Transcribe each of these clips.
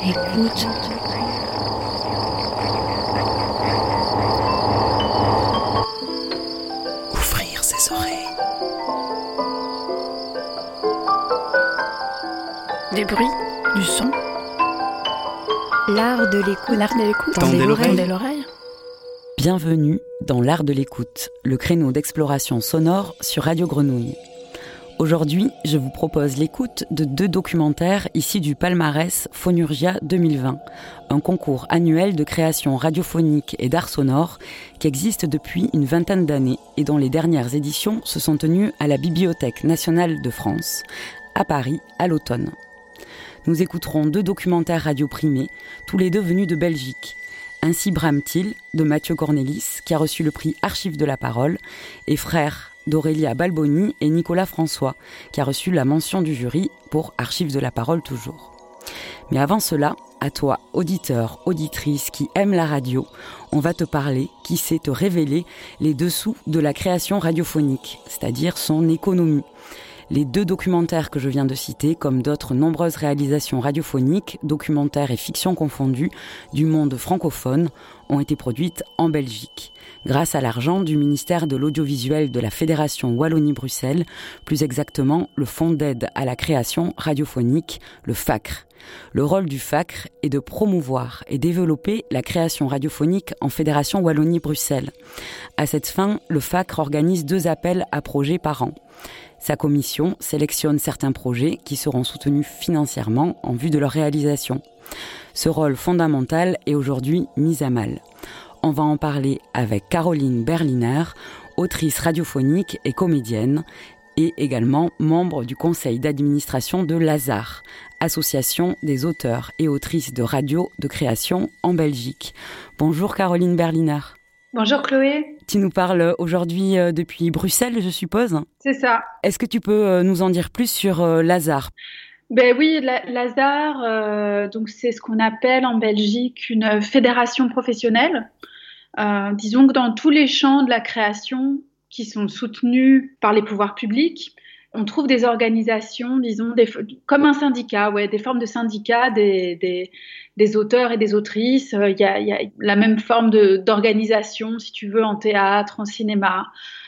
Écoute. Ouvrir ses oreilles. Des bruits, du son, L'art de l'écoute. l'art de l'écoute. Tendez l'oreille. Bienvenue dans l'art de l'écoute, le créneau d'exploration sonore sur Radio Grenouille. Aujourd'hui, je vous propose l'écoute de deux documentaires issus du palmarès Phonurgia 2020, un concours annuel de création radiophonique et d'art sonore qui existe depuis une vingtaine d'années et dont les dernières éditions se sont tenues à la Bibliothèque nationale de France, à Paris, à l'automne. Nous écouterons deux documentaires radio primés, tous les deux venus de Belgique. Ainsi Bram-Til de Mathieu Cornelis, qui a reçu le prix Archives de la parole, et Frères d'Aurélia Balboni et Nicolas François, qui a reçu la mention du jury pour Archives de la parole toujours. Mais avant cela, à toi, auditeur, auditrice qui aime la radio, on va te parler, qui sait te révéler les dessous de la création radiophonique, c'est-à-dire son économie. Les deux documentaires que je viens de citer, comme d'autres nombreuses réalisations radiophoniques, documentaires et fiction confondues, du monde francophone, ont été produites en Belgique, grâce à l'argent du ministère de l'Audiovisuel de la Fédération Wallonie-Bruxelles, plus exactement le Fonds d'aide à la création radiophonique, le FACRE. Le rôle du FACRE est de promouvoir et développer la création radiophonique en Fédération Wallonie-Bruxelles. À cette fin, le FACRE organise deux appels à projets par an. Sa commission sélectionne certains projets qui seront soutenus financièrement en vue de leur réalisation. Ce rôle fondamental est aujourd'hui mis à mal. On va en parler avec Caroline Berliner, autrice radiophonique et comédienne, et également membre du conseil d'administration de Lazare, association des auteurs et autrices de radio de création en Belgique. Bonjour Caroline Berliner. Bonjour Chloé, Tu nous parles aujourd'hui euh, depuis Bruxelles, je suppose. c'est ça. Est-ce que tu peux euh, nous en dire plus sur euh, Lazare? Ben oui, la- Lazare, euh, donc c'est ce qu'on appelle en Belgique une fédération professionnelle. Euh, disons que dans tous les champs de la création qui sont soutenus par les pouvoirs publics, on trouve des organisations, disons, des, comme un syndicat, ouais, des formes de syndicats des, des, des auteurs et des autrices. Euh, Il y, a, la même forme d'organisation, si tu veux, en théâtre, en cinéma.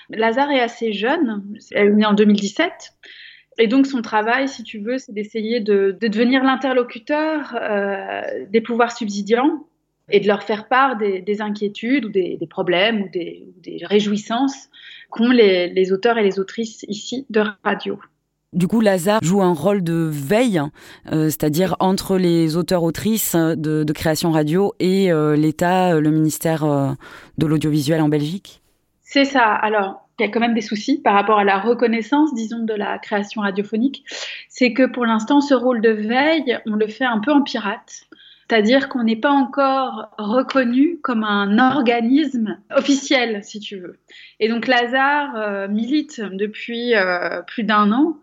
Lazare est assez jeune, elle est née en 2017. Et donc son travail, si tu veux, c'est d'essayer de, de devenir l'interlocuteur euh, des pouvoirs subsidiants et de leur faire part des, des inquiétudes ou des, problèmes ou des, ou des réjouissances qu'ont les auteurs et les autrices ici de radio. Du coup, Lazare joue un rôle de veille, euh, c'est-à-dire entre les auteurs-autrices de, de création radio et euh, l'État, euh, le ministère euh, de l'audiovisuel en Belgique. C'est ça. Alors, il y a quand même des soucis par rapport à la reconnaissance, disons, de la création radiophonique. C'est que pour l'instant, ce rôle de veille, on le fait un peu en pirate. C'est-à-dire qu'on n'est pas encore reconnu comme un organisme officiel, si tu veux. Et donc Lazare euh, milite depuis euh, plus d'un an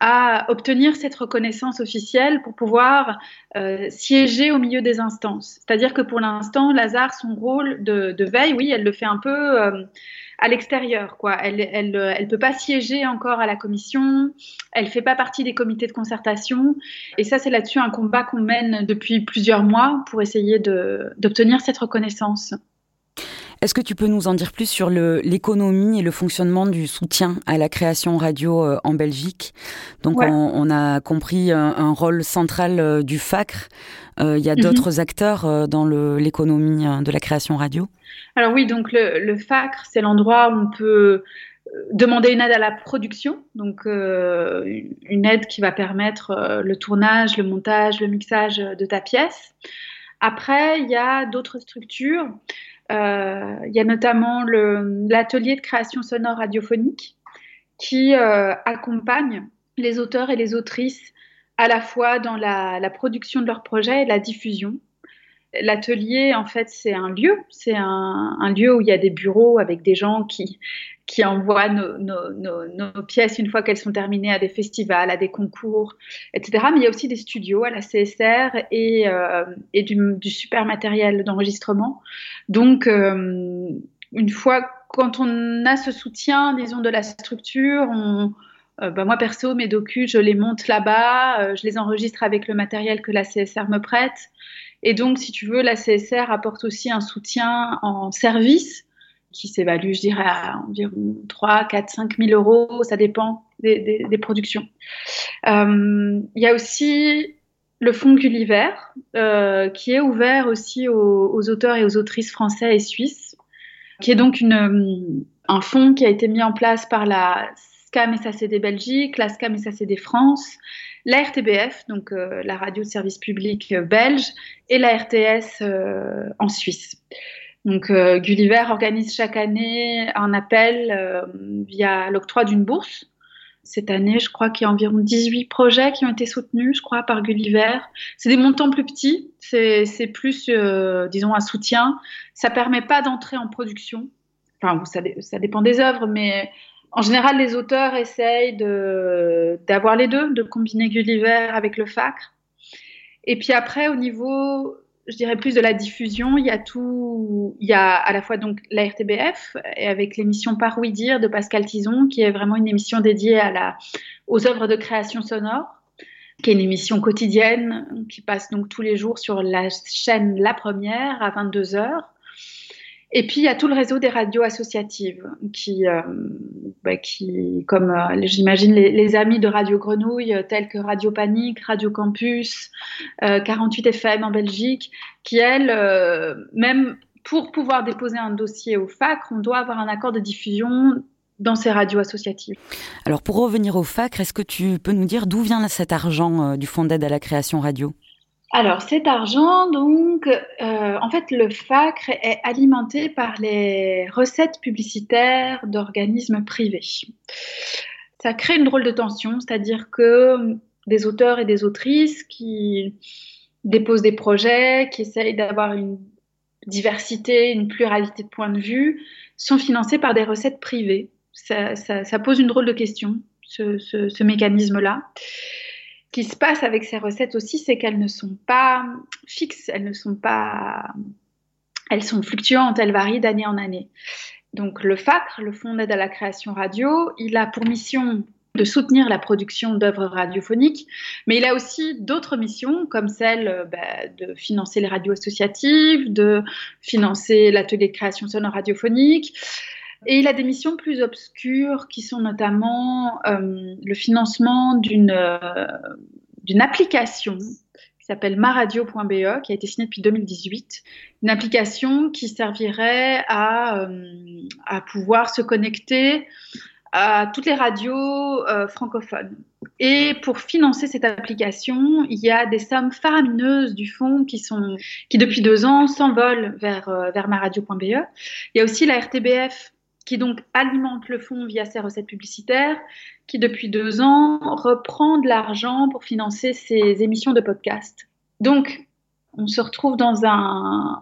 à obtenir cette reconnaissance officielle pour pouvoir euh, siéger au milieu des instances. C'est-à-dire que pour l'instant, Lazare, son rôle de, de, veille, oui, elle le fait un peu euh, à l'extérieur, quoi. Elle, elle, elle peut pas siéger encore à la commission, elle fait pas partie des comités de concertation, et ça, c'est là-dessus un combat qu'on mène depuis plusieurs mois pour essayer d'obtenir cette reconnaissance. Est-ce que tu peux nous en dire plus sur l'économie et le fonctionnement du soutien à la création radio euh, en Belgique? Donc, ouais. on, on, a compris un, un, rôle central euh, du FACRE. Euh, il y a mm -hmm. d'autres acteurs euh, dans l'économie euh, de la création radio? Alors oui, donc le, le FACRE, c'est l'endroit où on peut demander une aide à la production, donc euh, une aide qui va permettre euh, le tournage, le montage, le mixage de ta pièce. Après, il y a d'autres structures. Euh, il y a notamment l'atelier de création sonore radiophonique qui euh, accompagne les auteurs et les autrices à la fois dans la, production de leurs projets et la diffusion. L'atelier, en fait, c'est un lieu, c'est un, lieu où il y a des bureaux avec des gens qui, qui envoient nos, nos, nos, nos pièces une fois qu'elles sont terminées à des festivals, à des concours, etc. Mais il y a aussi des studios à la CSR et, euh, et du, du, super matériel d'enregistrement. Donc, euh, une fois quand on a ce soutien, disons, de la structure, on, bah, moi perso, mes docus, je les monte là-bas, je les enregistre avec le matériel que la CSR me prête. Et donc, si tu veux, la CSR apporte aussi un soutien en service qui s'évalue, je dirais, à environ 3, 4, 5 000 euros, ça dépend des, productions. Euh, il y a aussi le fonds Gulliver, euh, qui est ouvert aussi aux, auteurs et aux autrices français et suisses, qui est donc un fonds qui a été mis en place par la SCAM SACD Belgique, la SCAM SACD France, la RTBF, donc euh, la radio de service public belge, et la RTS en Suisse. Donc Gulliver organise chaque année un appel via l'octroi d'une bourse. Cette année, je crois qu'il y a environ 18 projets qui ont été soutenus, je crois, par Gulliver. C'est des montants plus petits, c'est plus, disons, un soutien. Ça permet pas d'entrer en production. Enfin, ça, ça dépend des œuvres, mais en général, les auteurs essayent d'avoir les deux, de combiner Gulliver avec le FACRE. Et puis après, au niveau, je dirais plus de la diffusion, il y a tout, il y a à la fois donc la RTBF et avec l'émission Par oui dire de Pascal Tison, qui est vraiment une émission dédiée à la, aux œuvres de création sonore, qui est une émission quotidienne qui passe donc tous les jours sur la chaîne La Première à 22 heures. Et puis il y a tout le réseau des radios associatives qui, euh, bah, comme euh, j'imagine les, les, amis de Radio Grenouille euh, tels que Radio Panique, Radio Campus, 48 FM en Belgique, qui elles, même pour pouvoir déposer un dossier au FAC, on doit avoir un accord de diffusion dans ces radios associatives. Alors pour revenir au FAC, est-ce que tu peux nous dire d'où vient cet argent du Fonds d'aide à la création radio? Alors cet argent, donc, euh, en fait, le FACRE est alimenté par les recettes publicitaires d'organismes privés. Ça crée une drôle de tension, c'est-à-dire que des auteurs et des autrices qui déposent des projets, qui essayent d'avoir une diversité, une pluralité de points de vue, sont financés par des recettes privées. Ça, pose une drôle de question, ce, ce mécanisme-là qui se passe avec ces recettes aussi, c'est qu'elles ne sont pas fixes, elles ne sont pas, elles sont fluctuantes, elles varient d'année en année. Donc le FACRE, le Fonds d'aide à la création radio, il a pour mission de soutenir la production d'œuvres radiophoniques, mais il a aussi d'autres missions comme celle euh, bah, de financer les radios associatives, de financer l'atelier de création sonore radiophonique, et il a des missions plus obscures qui sont notamment euh, le financement d'une euh, d'une application qui s'appelle maradio.be, qui a été signée depuis 2018. Une application qui servirait à, euh, à pouvoir se connecter à toutes les radios francophones. Et pour financer cette application, il y a des sommes faramineuses du fonds qui sont, qui depuis deux ans s'envolent vers, vers maradio.be. Il y a aussi la RTBF qui donc alimente le fonds via ses recettes publicitaires, qui depuis deux ans reprend de l'argent pour financer ses émissions de podcast. Donc, on se retrouve dans un...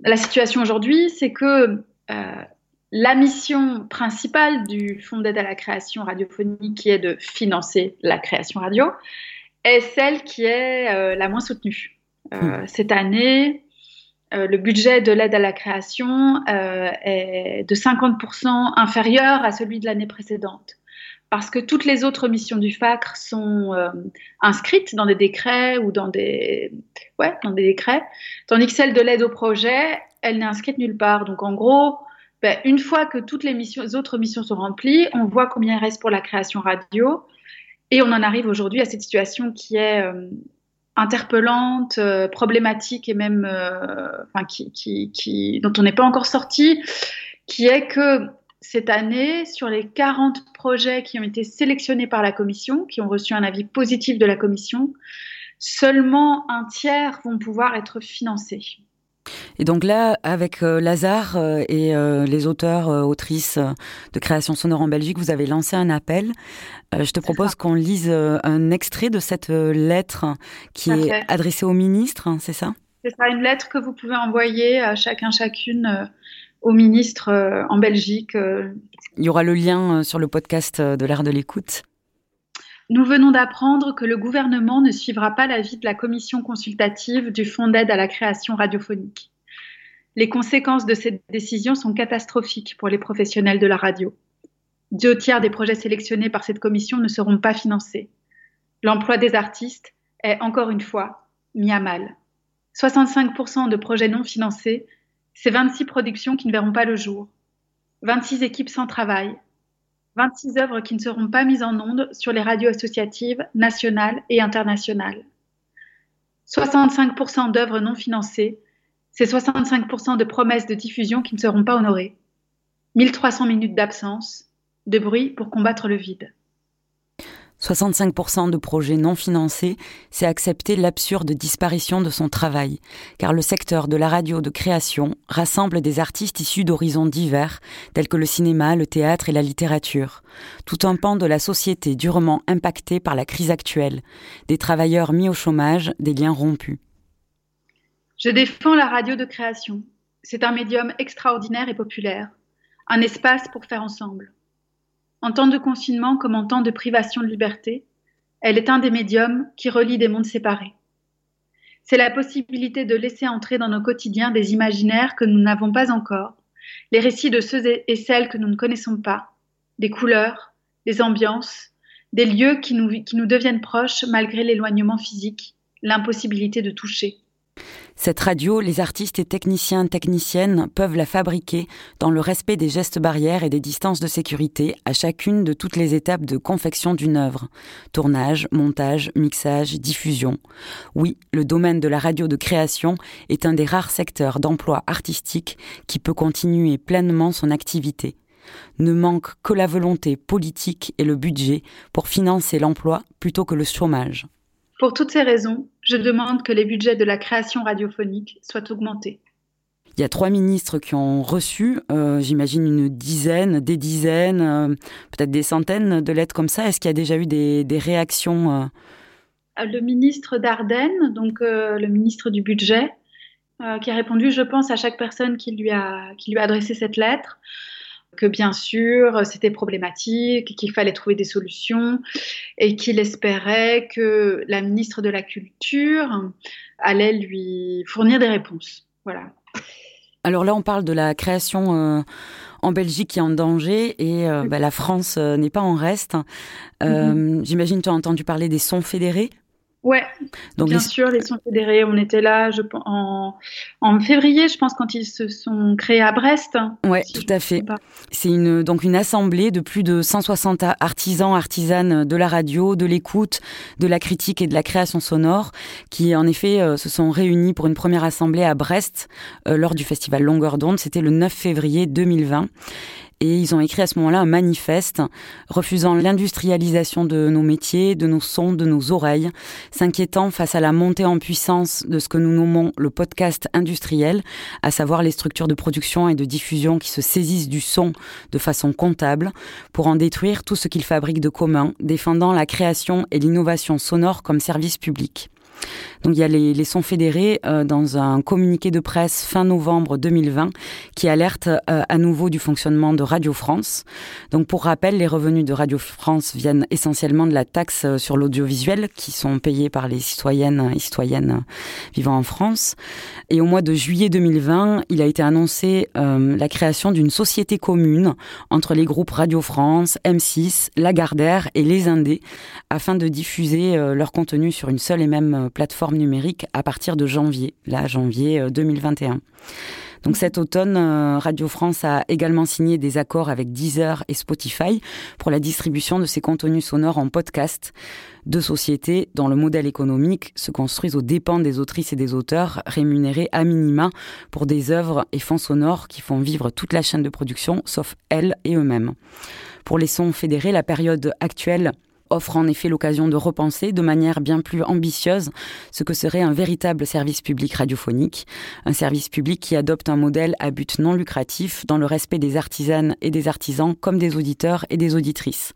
La situation aujourd'hui, c'est que euh, la mission principale du Fonds d'aide à la création radiophonique, qui est de financer la création radio, est celle qui est euh, la moins soutenue. Euh, hmm. Cette année, euh, le budget de l'aide à la création euh, est de 50% inférieur à celui de l'année précédente. Parce que toutes les autres missions du FACRE sont euh, inscrites dans des décrets ou dans des, ouais, dans des décrets, tandis que celle de l'aide au projet, elle n'est inscrite nulle part. Donc en gros, ben, une fois que toutes les, missions, les autres missions sont remplies, on voit combien il reste pour la création radio. Et on en arrive aujourd'hui à cette situation qui est interpellante, euh, problématique et même euh, qui, qui, dont on n'est pas encore sorti, qui est que cette année, sur les 40 projets qui ont été sélectionnés par la Commission, qui ont reçu un avis positif de la Commission, seulement un tiers vont pouvoir être financés. Et donc là, avec euh, Lazare euh, et euh, les auteurs, autrices de création sonore en Belgique, vous avez lancé un appel. je te propose qu'on lise un extrait de cette lettre qui est adressée au ministre, hein, c'est ça? C'est ça, une lettre que vous pouvez envoyer à chacun, chacune au ministre en Belgique. Il y aura le lien sur le podcast de l'art de l'écoute. Nous venons d'apprendre que le gouvernement ne suivra pas l'avis de la commission consultative du Fonds d'aide à la création radiophonique. Les conséquences de cette décision sont catastrophiques pour les professionnels de la radio. Deux tiers des projets sélectionnés par cette commission ne seront pas financés. L'emploi des artistes est, encore une fois, mis à mal. 65% de projets non financés, c'est 26 productions qui ne verront pas le jour, 26 équipes sans travail, 26 œuvres qui ne seront pas mises en ondes sur les radios associatives nationales et internationales. 65% d'œuvres non financées, c'est 65% de promesses de diffusion qui ne seront pas honorées. 1300 minutes d'absence, de bruit pour combattre le vide. 65% de projets non financés, c'est accepter l'absurde disparition de son travail, car le secteur de la radio de création rassemble des artistes issus d'horizons divers, tels que le cinéma, le théâtre et la littérature, tout un pan de la société durement impacté par la crise actuelle, des travailleurs mis au chômage, des liens rompus. Je défends la radio de création. C'est un médium extraordinaire et populaire, un espace pour faire ensemble. En temps de confinement comme en temps de privation de liberté, elle est un des médiums qui relie des mondes séparés. C'est la possibilité de laisser entrer dans nos quotidiens des imaginaires que nous n'avons pas encore, les récits de ceux et celles que nous ne connaissons pas, des couleurs, des ambiances, des lieux qui nous, qui nous deviennent proches malgré l'éloignement physique, l'impossibilité de toucher. Cette radio, les artistes et techniciens techniciennes peuvent la fabriquer dans le respect des gestes barrières et des distances de sécurité à chacune de toutes les étapes de confection d'une œuvre. Tournage, montage, mixage, diffusion. Oui, le domaine de la radio de création est un des rares secteurs d'emploi artistique qui peut continuer pleinement son activité. Ne manque que la volonté politique et le budget pour financer l'emploi plutôt que le chômage. Pour toutes ces raisons, je demande que les budgets de la création radiophonique soient augmentés. Il y a trois ministres qui ont reçu, euh, j'imagine, une dizaine, des dizaines, euh, peut-être des centaines de lettres comme ça. Est-ce qu'il y a déjà eu des, réactions euh? Le ministre Dardenne, donc le ministre du Budget, qui a répondu, je pense, à chaque personne qui lui a, qui lui a adressé cette lettre que bien sûr c'était problématique, qu'il fallait trouver des solutions et qu'il espérait que la ministre de la Culture allait lui fournir des réponses. Voilà. Alors là, on parle de la création euh, en Belgique qui est en danger et euh, bah, la France euh, n'est pas en reste. Mm-hmm. J'imagine tu as entendu parler des sons fédérés Ouais, Donc, bien sûr, les sons fédérés, on était là je, en, en février, je pense, quand ils se sont créés à Brest. Ouais, tout à fait. C'est une, donc une assemblée de plus de 160 artisans, artisanes de la radio, de l'écoute, de la critique et de la création sonore, qui en effet euh, se sont réunis pour une première assemblée à Brest euh, lors du festival Longueur d'onde. C'était le 9 février 2020 et ils ont écrit à ce moment-là un manifeste refusant l'industrialisation de nos métiers, de nos sons, de nos oreilles, s'inquiétant face à la montée en puissance de ce que nous nommons le podcast industriel, à savoir les structures de production et de diffusion qui se saisissent du son de façon comptable pour en détruire tout ce qu'ils fabriquent de commun, défendant la création et l'innovation sonore comme service public. Donc il y a les, sons fédérés euh, dans un communiqué de presse fin novembre 2020 qui alerte euh, à nouveau du fonctionnement de Radio France. Donc pour rappel, les revenus de Radio France viennent essentiellement de la taxe euh, sur l'audiovisuel qui sont payés par les citoyennes et citoyennes vivant en France. Et au mois de juillet 2020, il a été annoncé la création d'une société commune entre les groupes Radio France, M6, Lagardère et Les Indés afin de diffuser leur contenu sur une seule et même plateforme numérique à partir de janvier, là, janvier 2021. Euh, Donc cet automne, euh, Radio France a également signé des accords avec Deezer et Spotify pour la distribution de ses contenus sonores en podcast. Deux sociétés dont le modèle économique se construisent aux dépens des autrices et des auteurs rémunérés à minima pour des œuvres et fonds sonores qui font vivre toute la chaîne de production, sauf elles et eux-mêmes. Pour les sons fédérés, la période actuelle offre en effet l'occasion de repenser de manière bien plus ambitieuse ce que serait un véritable service public radiophonique, un service public qui adopte un modèle à but non lucratif dans le respect des artisanes et des artisans comme des auditeurs et des auditrices.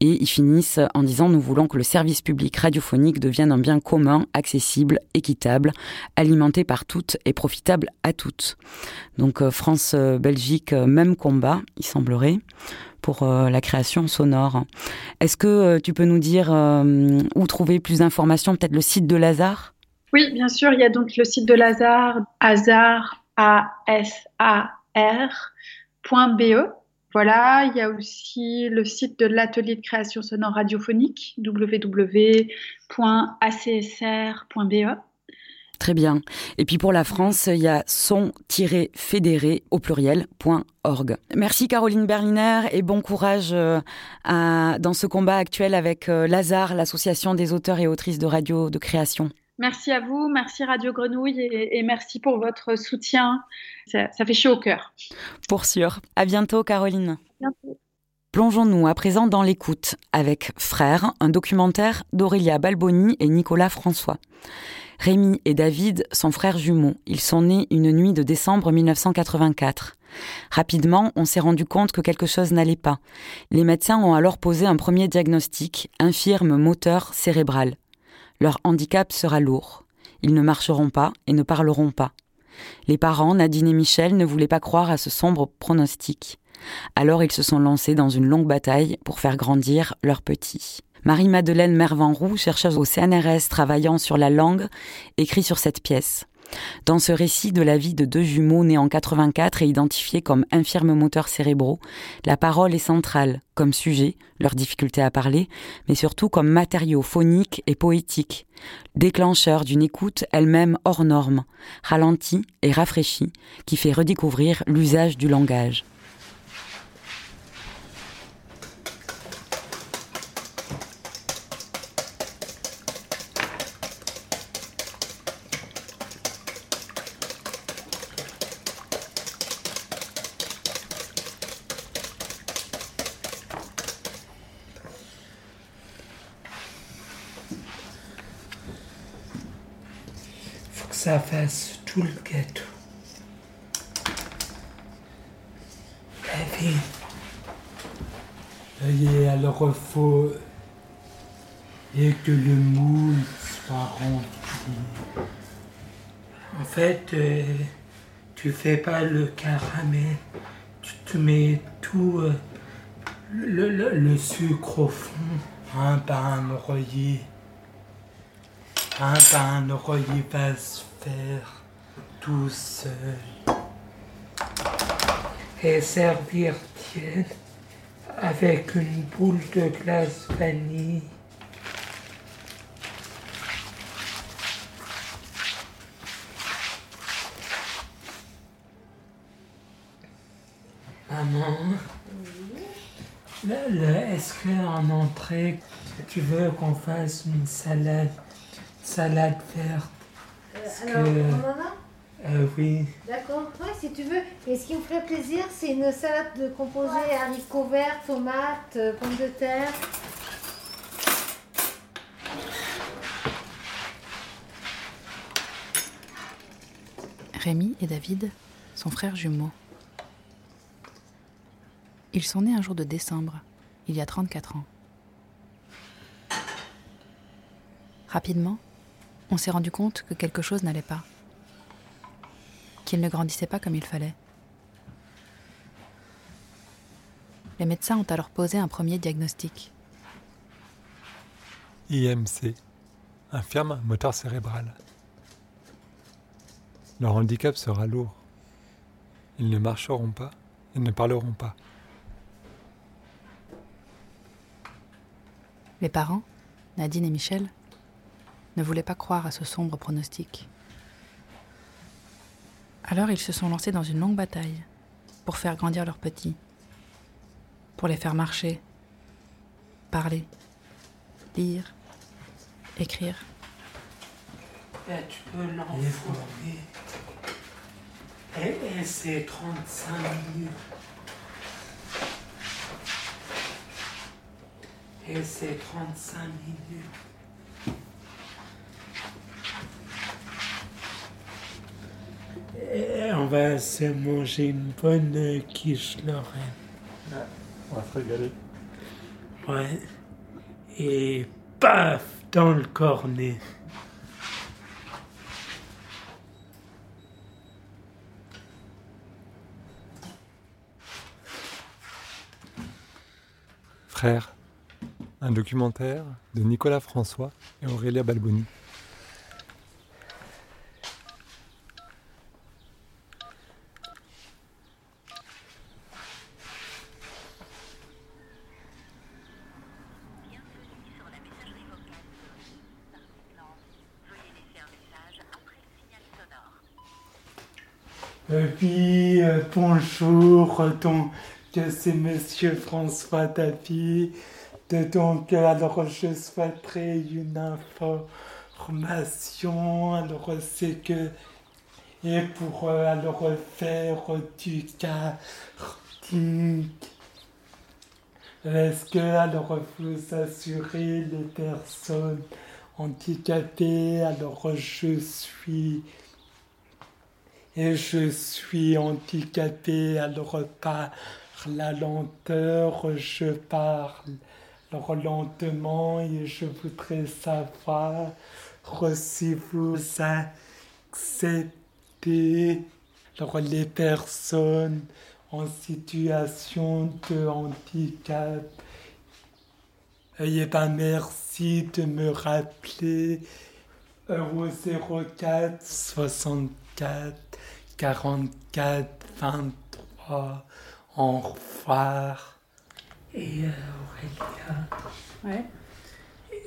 Et ils finissent en disant nous voulons que le service public radiophonique devienne un bien commun, accessible, équitable, alimenté par toutes et profitable à toutes. Donc euh, France-Belgique, euh, même combat, il semblerait pour euh, la création sonore. Est-ce que euh, tu peux nous dire euh, où trouver plus d'informations, peut-être le site de Lazare? Oui, bien sûr, il y a donc le site de Lazare, Hazard Voilà, il y a aussi le site de l'atelier de création sonore radiophonique www.acsr.be. Très bien. Et puis pour la France, il y a son-fédéré au pluriel.org. Merci Caroline Berliner et bon courage euh, dans ce combat actuel avec euh, Lazare, l'association des auteurs et autrices de radio de création. Merci à vous, merci Radio Grenouille et, merci pour votre soutien. Ça, fait chaud au cœur. Pour sûr. À bientôt, Caroline. Plongeons-nous à présent dans l'écoute avec Frère, un documentaire d'Aurélia Balboni et Nicolas François. Rémi et David sont frères jumeaux. Ils sont nés une nuit de décembre 1984. Rapidement, on s'est rendu compte que quelque chose n'allait pas. Les médecins ont alors posé un premier diagnostic, infirme moteur cérébral. Leur handicap sera lourd. Ils ne marcheront pas et ne parleront pas. Les parents, Nadine et Michel, ne voulaient pas croire à ce sombre pronostic. Alors ils se sont lancés dans une longue bataille pour faire grandir leur petit. Marie-Madeleine Mervanroux, chercheuse au CNRS travaillant sur la langue, écrit sur cette pièce. Dans ce récit de la vie de deux jumeaux nés en 84 et identifiés comme infirmes moteurs cérébraux, la parole est centrale, comme sujet, leur difficulté à parler, mais surtout comme matériau phonique et poétique, déclencheur d'une écoute elle-même hors norme, ralentie et rafraîchie, qui fait redécouvrir l'usage du langage. Ça fasse tout le gâteau. Et Voyez, alors il faut et que le moule soit rempli. En fait, euh, tu fais pas le caramel, tu te mets tout euh, le, sucre au fond, un rayé. Un pain rayé va se tout seul et servir tiède avec une boule de glace vanille. Maman, est-ce qu'en entrée, tu veux qu'on fasse une salade, salade verte? Alors, euh, Oui. D'accord, ouais, si tu veux. Et ce qui me ferait plaisir, c'est une salade de composés haricots verts, tomates, euh, pommes de terre. Rémi et David sont frères jumeaux. Ils sont nés un jour de décembre, il y a 34 ans. Rapidement, on s'est rendu compte que quelque chose n'allait pas, qu'il ne grandissait pas comme il fallait. Les médecins ont alors posé un premier diagnostic. IMC, infirme moteur cérébral. Leur handicap sera lourd. Ils ne marcheront pas et ne parleront pas. Les parents, Nadine et Michel, ne voulaient pas croire à ce sombre pronostic. Alors ils se sont lancés dans une longue bataille pour faire grandir leurs petits, pour les faire marcher, parler, lire, écrire. tu peux. Et, c'est 35 minutes. Et c'est 35 minutes. On va se manger une bonne quiche Lorraine. on va se régaler. Ouais. Et paf dans le cornet. Frère, un documentaire de Nicolas François et Aurélia Balboni. Euh, puis, euh, bonjour, donc, c'est Monsieur François Davy. Donc, alors, je souhaiterais une information. Alors, c'est que, et pour alors faire du karting, est-ce que alors vous assurez les personnes handicapées? Alors, je suis et je suis handicapé alors par la lenteur, je parle lentement et je voudrais savoir si vous acceptez alors, les personnes en situation de handicap. Et ben merci de me rappeler au 04 64 44 23 en revoir. Et euh, Aurélia, Ouais.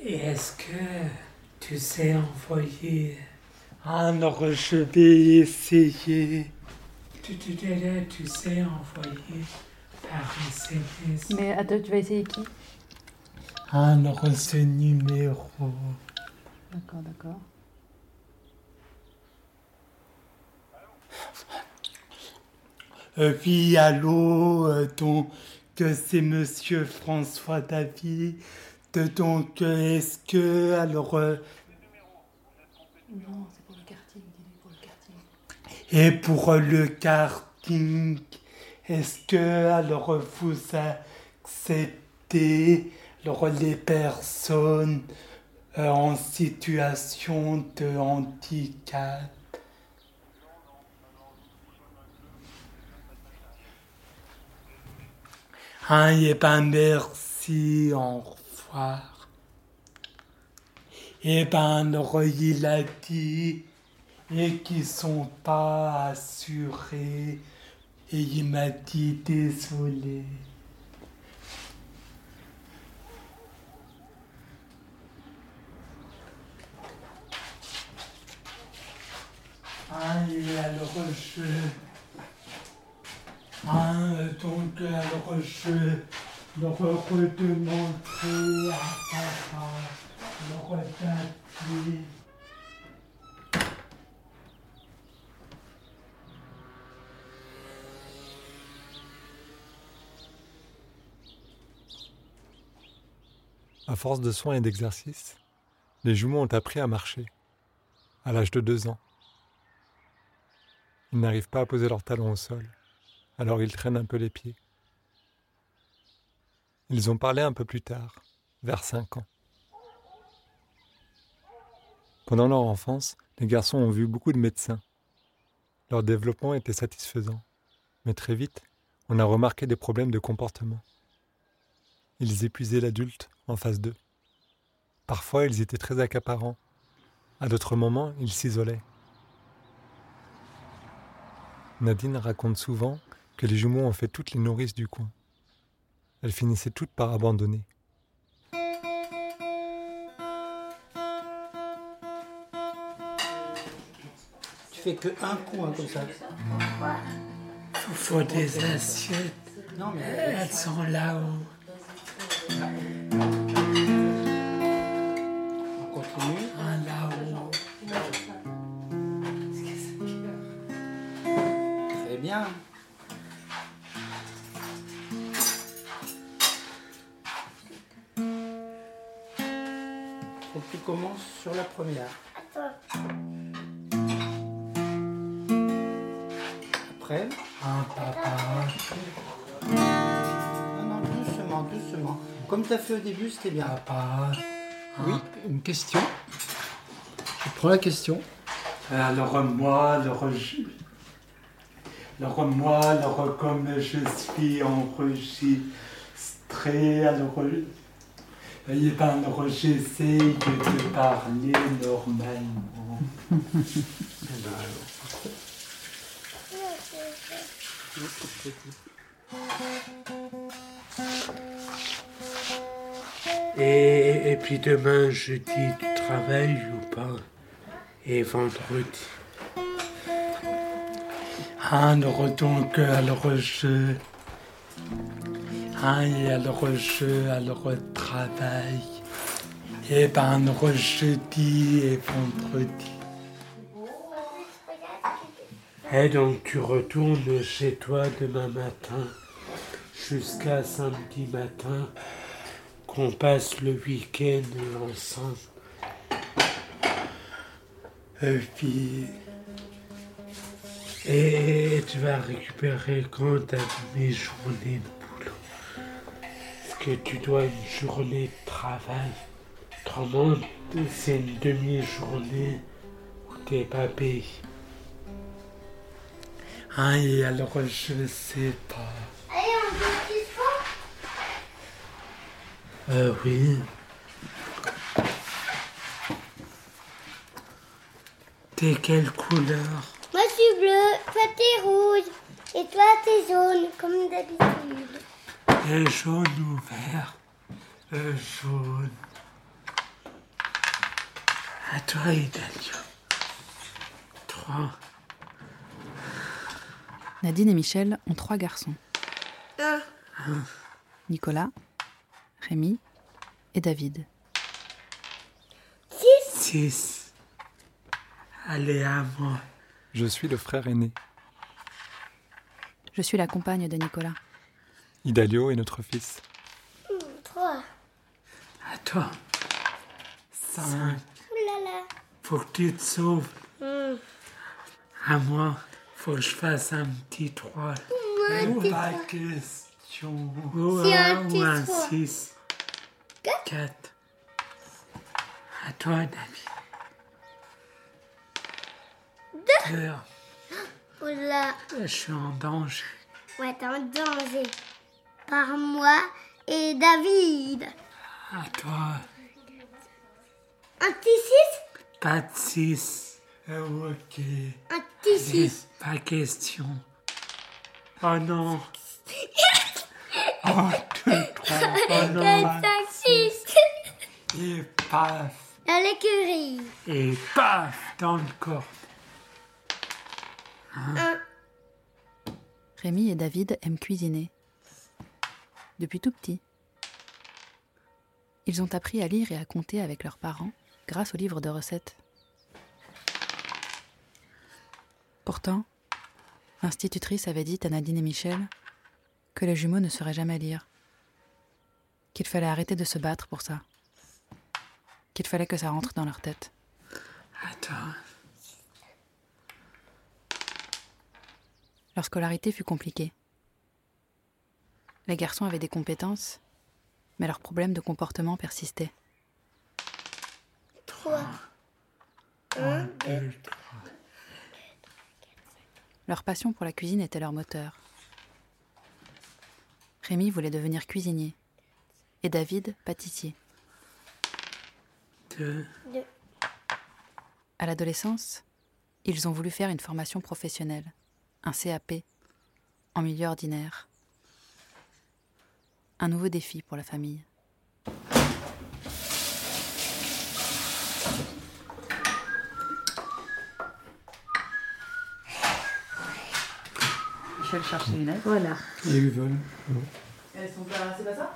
et est-ce que tu sais envoyer Alors je vais essayer. Tu, tu, tu, tu sais envoyer par SMS. Mais attends, tu vas essayer qui? Alors ce numéro. D'accord, d'accord. Euh, oui, allô, euh, donc euh, c'est Monsieur François. Euh, donc est-ce que alors euh, Non, c'est pour le dis-lui pour le quartier. et pour euh, le karting, est-ce que alors vous acceptez alors les personnes euh, en situation de handicap? Ah, et ben merci, au revoir. Et ben alors, il a dit et qui sont pas assurés et il m'a dit désolé. Ah, et alors je ah, donc, alors je leur redemanderai à papa leur d'appeler. À force de soins et d'exercice, les jumeaux ont appris à marcher, à l'âge de deux ans. Ils n'arrivent pas à poser leurs talons au sol, alors ils traînent un peu les pieds. Ils ont parlé un peu plus tard, vers cinq ans. Pendant leur enfance, les garçons ont vu beaucoup de médecins. Leur développement était satisfaisant, mais très vite, on a remarqué des problèmes de comportement. Ils épuisaient l'adulte en face d'eux. Parfois, ils étaient très accaparants. À d'autres moments, ils s'isolaient. Nadine raconte souvent que les jumeaux ont fait toutes les nourrices du coin. Elles finissaient toutes par abandonner. Tu fais que un coup hein, comme ça. Il faut des assiettes, Non mais elles sont là-haut. on continue. Sur la première. Après. Ah, papa. Non, non, doucement, doucement. Comme tu as fait au début, c'était bien. Papa. Oui, une question. Je prends la question. Alors moi, alors je... Alors moi, alors comme je suis enregistré, alors... Ben, alors j'essaye de te parler normalement. Et, et puis demain, jeudi, tu travailles ou pas? Et vendredi? Alors donc, alors je... Hein, alors je, alors travail. Et ben jeudi et vendredi. Et donc tu retournes chez toi demain matin jusqu'à samedi matin qu'on passe le week-end ensemble. Et puis... Et tu vas récupérer quand ta mes que tu dois une journée de travail. Autrement, c'est une demi-journée où t'es pas payé. Ah, et alors je sais pas. Allez, on sport? Euh, oui. T'es quelle couleur? Moi, je suis bleu, toi, t'es rouge. Et toi, t'es jaune, comme d'habitude. T'es jaune ou vert Euh, jaune. À toi, Idalia. Trois. Nadine et Michel ont trois garçons. Un. Nicolas, Rémi et David. Six. Allez, à moi. Je suis le frère aîné. Je suis la compagne de Nicolas. Idalio est notre fils. Trois. À toi. Cinq. Ouh là là. Faut que tu te sauves. Hmm. À moi. Faut que je fasse un petit trois. Ou la question? Ou un ou un trois. six? Quatre. À toi, David. Deux. Oh là. Je suis en danger. Ouais, t'es en danger. Par moi et David. À toi. Un petit six? Pas de six. Euh, ok. Un petit Allez, six. Pas question. Oh non. Oh, deux, trois. Oh non. Quatre, cinq, six. Et paf. À l'écurie. Et paf dans le corps. Un. Rémi et David aiment cuisiner. Depuis tout petit. Ils ont appris à lire et à compter avec leurs parents grâce aux livres de recettes. Pourtant, l'institutrice avait dit à Nadine et Michel que les jumeaux ne sauraient jamais lire, qu'il fallait arrêter de se battre pour ça, qu'il fallait que ça rentre dans leur tête. Attends. Leur scolarité fut compliquée. Les garçons avaient des compétences, mais leurs problèmes de comportement persistaient. Trois. Un, deux, trois. Leur passion pour la cuisine était leur moteur. Rémi voulait devenir cuisinier et David pâtissier. Deux. À l'adolescence, ils ont voulu faire une formation professionnelle, un CAP, en milieu ordinaire. Un nouveau défi pour la famille. Michel cherche ses lunettes. Voilà. Et ils veulent. Elles sont pas. C'est pas ça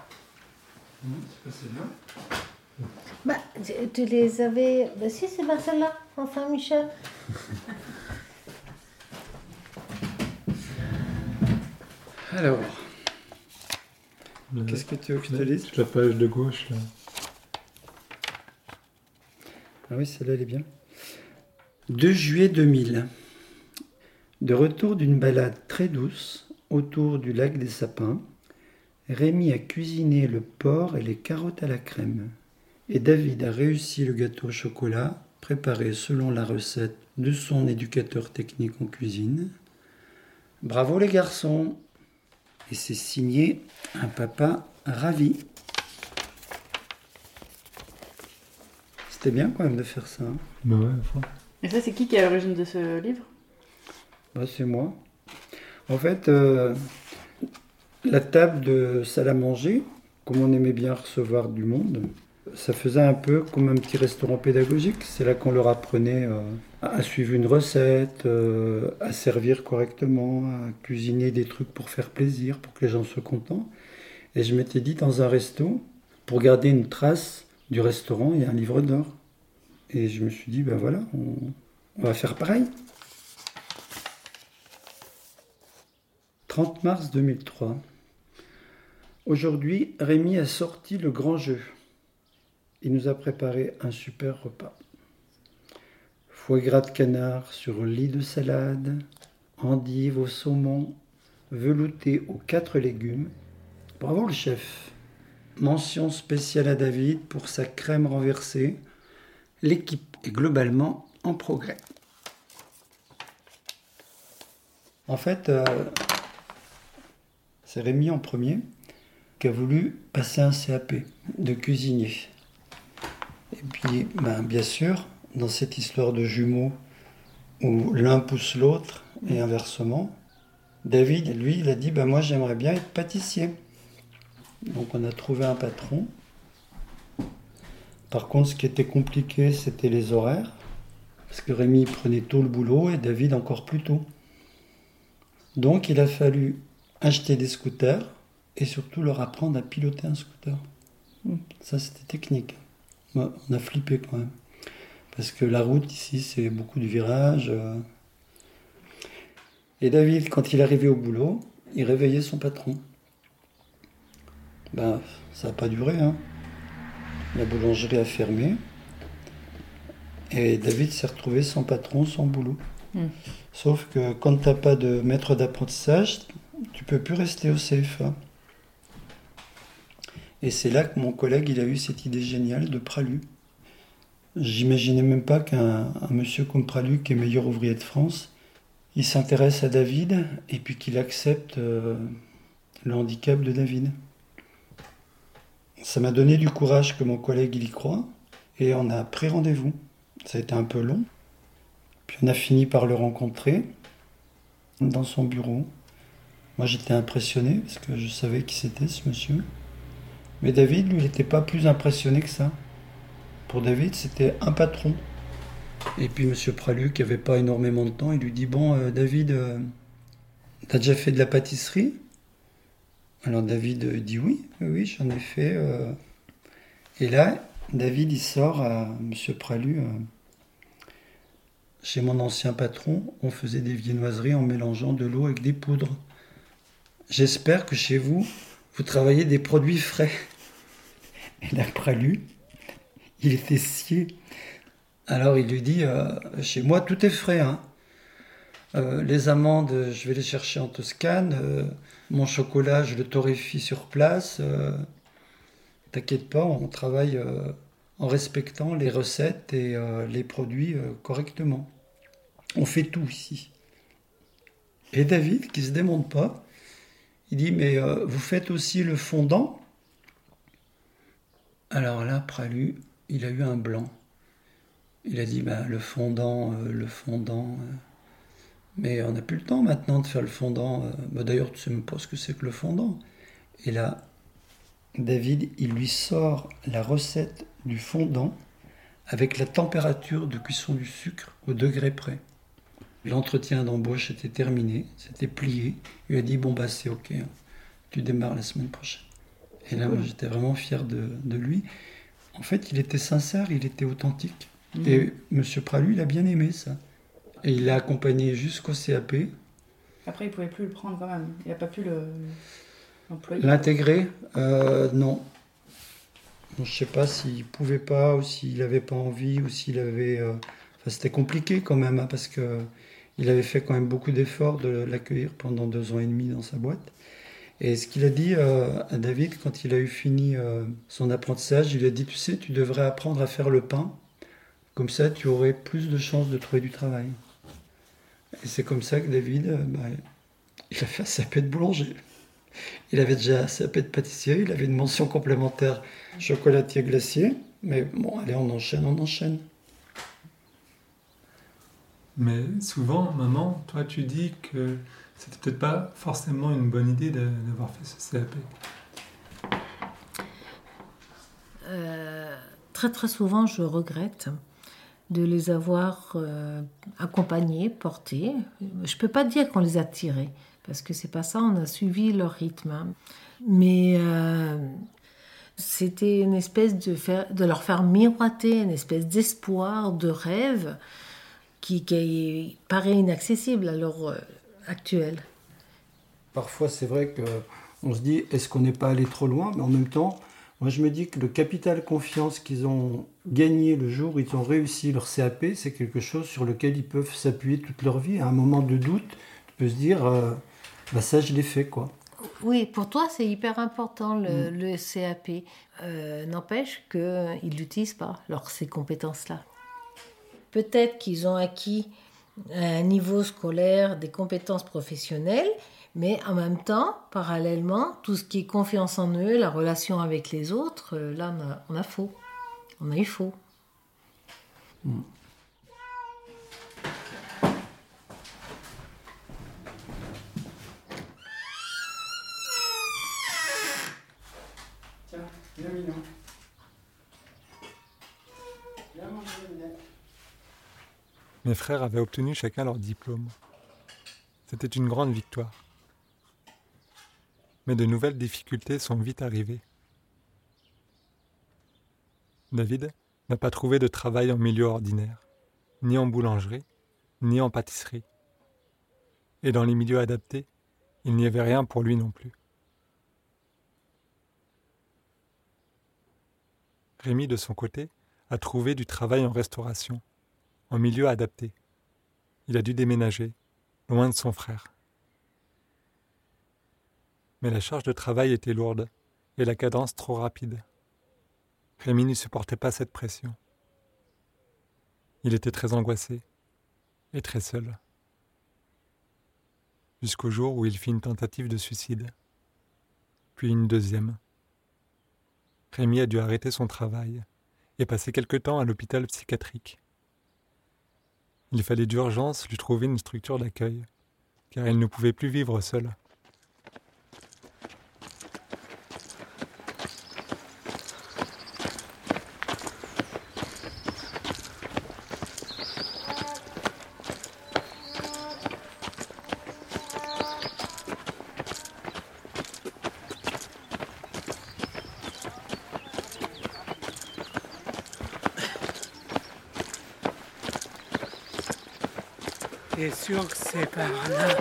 C'est pas celle-là Bah, tu- les avais. Bah, si, c'est bien celle-là. Enfin, Michel. Alors, qu'est-ce que tu veux que je te lise La page de gauche, là. Ah oui, celle-là, elle est bien. 2 juillet 2000. De retour d'une balade très douce autour du lac des Sapins, Rémi a cuisiné le porc et les carottes à la crème. Et David a réussi le gâteau au chocolat, préparé selon la recette de son éducateur technique en cuisine. Bravo les garçons Et c'est signé un papa ravi. C'était bien quand même de faire ça. hein. Bah ouais, enfin. Et ça, c'est qui qui est à l'origine de ce livre? Bah, c'est moi. En fait, euh, la table de salle à manger, comme on aimait bien recevoir du monde, ça faisait un peu comme un petit restaurant pédagogique. C'est là qu'on leur apprenait euh, à suivre une recette, euh, à servir correctement, à cuisiner des trucs pour faire plaisir, pour que les gens soient contents. Et je m'étais dit dans un resto, pour garder une trace du restaurant, il y a un livre d'or. Et je me suis dit, ben voilà, on, on va faire pareil. 30 mars 2003. Aujourd'hui, Rémi a sorti le grand jeu. Il nous a préparé un super repas. Foie gras de canard sur lit de salade, endive au saumon, velouté aux quatre légumes. Bravo le chef. Mention spéciale à David pour sa crème renversée. L'équipe est globalement en progrès. En fait, euh, c'est Rémi en premier qui a voulu passer un CAP de cuisinier. Et puis, ben, bien sûr, dans cette histoire de jumeaux où l'un pousse l'autre et inversement, David, lui, il a dit ben, Moi, j'aimerais bien être pâtissier. Donc, on a trouvé un patron. Par contre, ce qui était compliqué, c'était les horaires. Parce que Rémi prenait tôt le boulot et David encore plus tôt. Donc, il a fallu acheter des scooters et surtout leur apprendre à piloter un scooter. Ça, c'était technique. on a flippé quand même. Parce que la route ici, c'est beaucoup de virages. euh. Et David, quand il arrivait au boulot, il réveillait son patron. Ben, ça n'a pas duré. Hein. La boulangerie a fermé. Et David s'est retrouvé sans patron, sans boulot. Hmm. Sauf que quand tu n'as pas de maître d'apprentissage, tu peux plus rester au CFA. Et c'est là que mon collègue il a eu cette idée géniale de Pralu. J'imaginais même pas qu'un un monsieur comme Pralu, qui est meilleur ouvrier de France, il s'intéresse à David et puis qu'il accepte euh, le handicap de David. Ça m'a donné du courage que mon collègue y croit et on a pris rendez-vous. Ça a été un peu long. Puis on a fini par le rencontrer dans son bureau. Moi j'étais impressionné parce que je savais qui c'était ce monsieur. Mais David, lui, n'était pas plus impressionné que ça. Pour David, c'était un patron. Et puis Monsieur Pralu, qui avait pas énormément de temps, il lui dit Bon, euh, David, euh, t'as déjà fait de la pâtisserie? Alors David euh, dit Oui, oui, j'en ai fait. Et là, David, il sort à Monsieur Pralu. Chez mon ancien patron, on faisait des viennoiseries en mélangeant de l'eau avec des poudres. J'espère que chez vous, vous travaillez des produits frais. Et là, Pralu, il était scié. Alors il lui dit, euh, chez moi tout est frais. hein. Euh, les amandes, je vais les chercher en Toscane. euh, mon chocolat, je le torréfie sur place. T'inquiète pas, on travaille en respectant les recettes et les produits correctement. On fait tout ici. Et David, qui se démonte pas, il dit, mais vous faites aussi le fondant? Alors là, Pralu, il a eu un blanc. Il a dit, bah, le fondant, euh, le fondant. euh, mais on n'a plus le temps maintenant de faire le fondant. euh. Bah, D'ailleurs, tu sais même pas ce que c'est que le fondant. Et là, David, il lui sort la recette du fondant avec la température de cuisson du sucre au degré près. L'entretien d'embauche était terminé, c'était plié. Il lui a dit, bon, bah c'est ok, hein. tu démarres la semaine prochaine. Et là, moi, j'étais vraiment fier de, de lui. En fait, il était sincère, il était authentique. Et M. Pralu, il a bien aimé ça. Et il l'a accompagné jusqu'au CAP. Après, il pouvait plus le prendre quand même. Il n'a pas pu le. L'intégrer euh, Non. Je sais pas s'il pouvait pas, ou s'il n'avait pas envie, ou s'il avait. euh, Enfin, c'était compliqué quand même, hein, parce que il avait fait quand même beaucoup d'efforts de l'accueillir pendant deux ans et demi dans sa boîte. Et ce qu'il a dit euh, à David quand il a eu fini euh, son apprentissage, il a dit Tu sais, tu devrais apprendre à faire le pain. Comme ça, tu aurais plus de chances de trouver du travail. Et c'est comme ça que David, euh, bah, il a fait un CAP de boulanger. Il avait déjà un CAP de pâtissier, il avait une mention complémentaire chocolatier glacier. Mais bon, allez, on enchaîne, on enchaîne. Mais souvent, maman, toi, tu dis que c'était peut-être pas forcément une bonne idée d'avoir fait ce CAP. Euh, très très souvent, je regrette de les avoir euh, accompagnés, portés. Je peux pas dire qu'on les a tirés, parce que c'est pas ça, on a suivi leur rythme. Mais euh, c'était une espèce de, faire, de leur faire miroiter, une espèce d'espoir, de rêve, qui, qui paraît inaccessible euh, actuelle. Parfois, c'est vrai que on se dit, est-ce qu'on n'est pas allé trop loin? Mais en même temps, moi, je me dis que le capital confiance qu'ils ont gagné le jour où ils ont réussi leur CAP, c'est quelque chose sur lequel ils peuvent s'appuyer toute leur vie. À un moment de doute, tu peux se dire, euh, bah ça, je l'ai fait, quoi. Oui, pour toi, c'est hyper important le, le CAP. Euh, N'empêche qu'ils ne l'utilisent pas, alors ces compétences-là. Peut-être qu'ils ont acquis un niveau scolaire des compétences professionnelles, mais en même temps, parallèlement, tout ce qui est confiance en eux, la relation avec les autres, euh, là, on a, on faux. On a eu faux. Mes frères avaient obtenu chacun leur diplôme. C'était une grande victoire. Mais de nouvelles difficultés sont vite arrivées. David n'a pas trouvé de travail en milieu ordinaire, ni en boulangerie, ni en pâtisserie. Et dans les milieux adaptés, il n'y avait rien pour lui non plus. Rémi, de son côté, a trouvé du travail en restauration, en milieu adapté. Il a dû déménager, loin de son frère. Mais la charge de travail était lourde et la cadence trop rapide. Rémi ne supportait pas cette pression. Il était très angoissé et très seul. Jusqu'au jour où il fit une tentative de suicide, puis une deuxième. Rémi a dû arrêter son travail et passer quelque temps à l'hôpital psychiatrique. Il fallait d'urgence lui trouver une structure d'accueil, car elle ne pouvait plus vivre seule. Sûr que c'est par là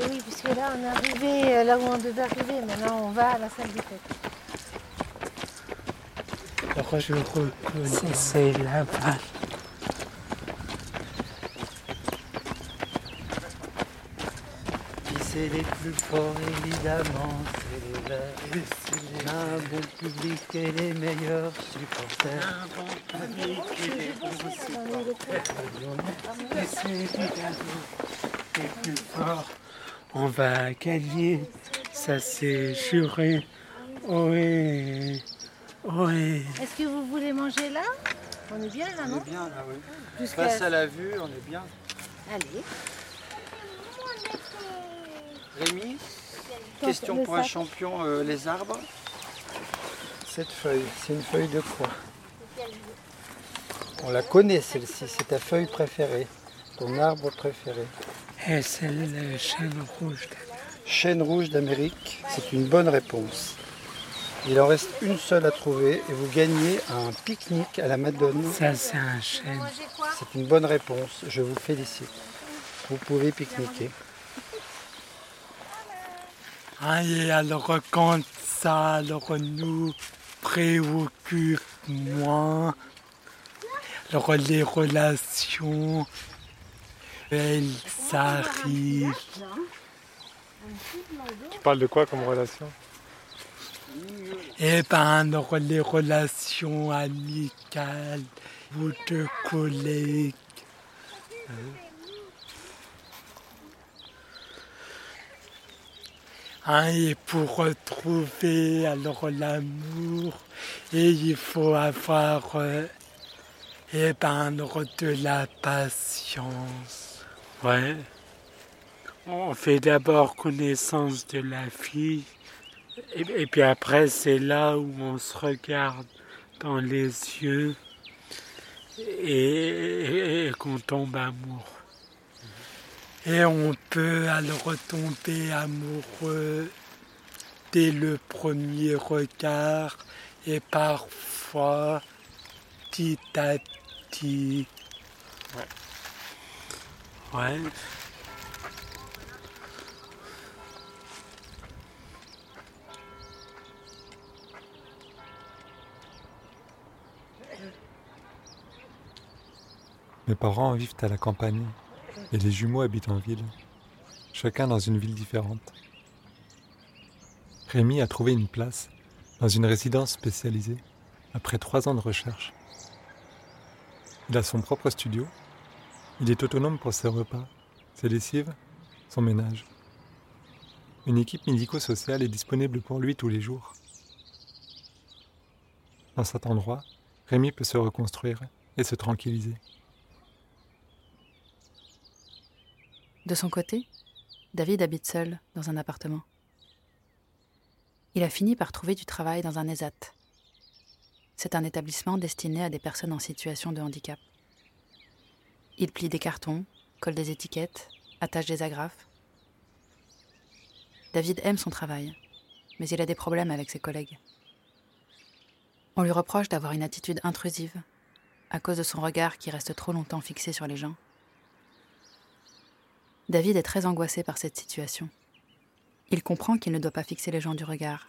Oui, puisque là, on est arrivé euh, là où on devait arriver. Maintenant, on va à la salle des fêtes. Alors je reconnais, c'est là-bas. Puis c'est les plus forts évidemment, c'est les verts. Un bon public et les meilleurs supporters. Et c'est évidemment les plus forts. On va gagner, ça c'est juré. Oui, oui. Est-ce que vous voulez manger là? On est bien là, On non? est bien là, oui. Face à la vue, on est bien. Allez. Rémi, Quand question pour un champion, euh, les arbres. Cette feuille, c'est une feuille de quoi? On la connaît celle-ci, c'est ta feuille préférée, ton arbre préféré. Et c'est le chêne rouge. Chêne rouge d'Amérique, c'est une bonne réponse. Il en reste une seule à trouver et vous gagnez un pique-nique à la Madone. Ça c'est un chêne. C'est une bonne réponse, je vous félicite. Vous pouvez pique-niquer. Ah, et alors quand ça alors nous préoccupe moins, alors les relations, elles s'arrivent. Tu parles de quoi comme relation? Et ben alors les relations amicales ou de collègues. Hein, et pour retrouver alors l'amour, et il faut avoir euh, eh ben, de la patience. Ouais. On fait d'abord connaissance de la fille, et, et puis après c'est là où on se regarde dans les yeux, et, et qu'on tombe amoureux. Et on peut alors retomber amoureux dès le premier regard et parfois petit à petit. Ouais. Ouais. Mes parents vivent à la campagne et les jumeaux habitent en ville, chacun dans une ville différente. Rémi a trouvé une place dans une résidence spécialisée après trois ans de recherche. Il a son propre studio, il est autonome pour ses repas, ses lessives, son ménage. Une équipe médico-sociale est disponible pour lui tous les jours. Dans cet endroit, Rémi peut se reconstruire et se tranquilliser. De son côté, David habite seul dans un appartement. Il a fini par trouver du travail dans un ESAT. C'est un établissement destiné à des personnes en situation de handicap. Il plie des cartons, colle des étiquettes, attache des agrafes. David aime son travail, mais il a des problèmes avec ses collègues. On lui reproche d'avoir une attitude intrusive, à cause de son regard qui reste trop longtemps fixé sur les gens. David est très angoissé par cette situation. Il comprend qu'il ne doit pas fixer les gens du regard,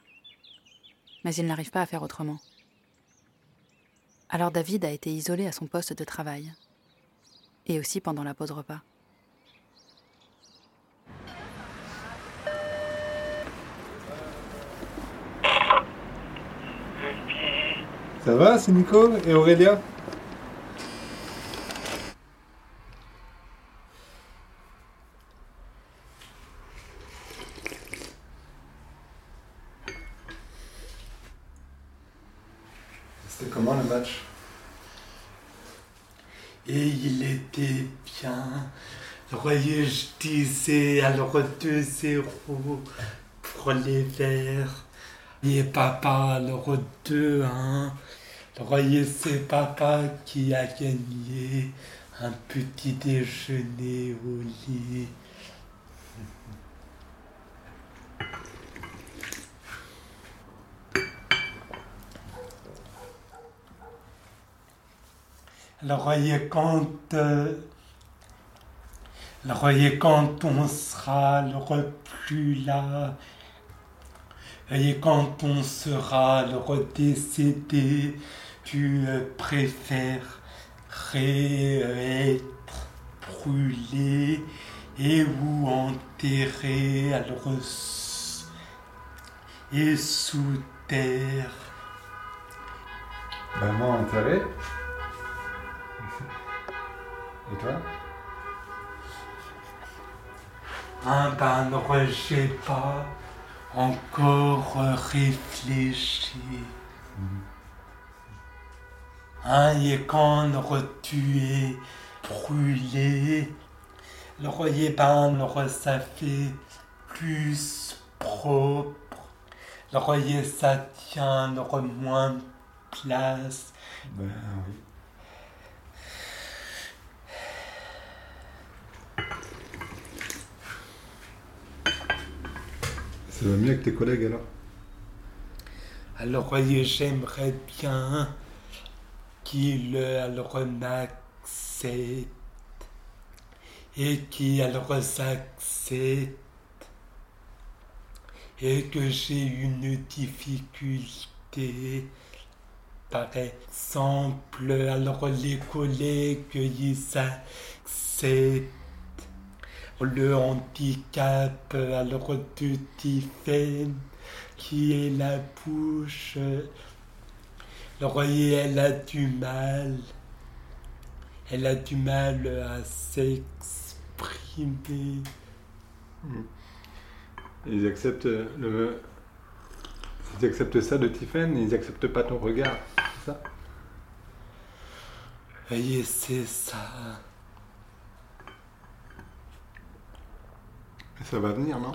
mais il n'arrive pas à faire autrement. Alors David a été isolé à son poste de travail, et aussi pendant la pause repas. Ça va, c'est Nico et Aurélia C'était comment le match Et il était bien. Vous voyez, disais alors 2-0 pour les Verts. Et papa alors 2-1. Vous voyez, c'est papa qui a gagné un petit déjeuner au lit. Alors, voyez, quand, euh, alors, voyez, quand on sera alors plus là, voyez, quand on sera alors décédé, tu euh, être brûlé et ou enterré s- et sous terre. Ben moi enterré. Et toi? Hein, ben alors j'ai pas encore réfléchi. Et quand tu brûlé, le alors, ça fait plus propre. Le voyez ça tient moins de place. Ben. Mieux que tes collègues alors Alors, voyez, j'aimerais bien qu'il euh, alors m'accepte et qu'il alors s'accepte et que j'ai une difficulté. Par exemple, alors les collègues, ils s'acceptent le handicap, alors de Tiffen, qui est la bouche. Le voyez, elle a du mal. Elle a du mal à s'exprimer. Ils acceptent le. Ils acceptent ça de Tiffen, ils acceptent pas ton regard, c'est ça? Voyez, c'est ça. Ça va venir, non?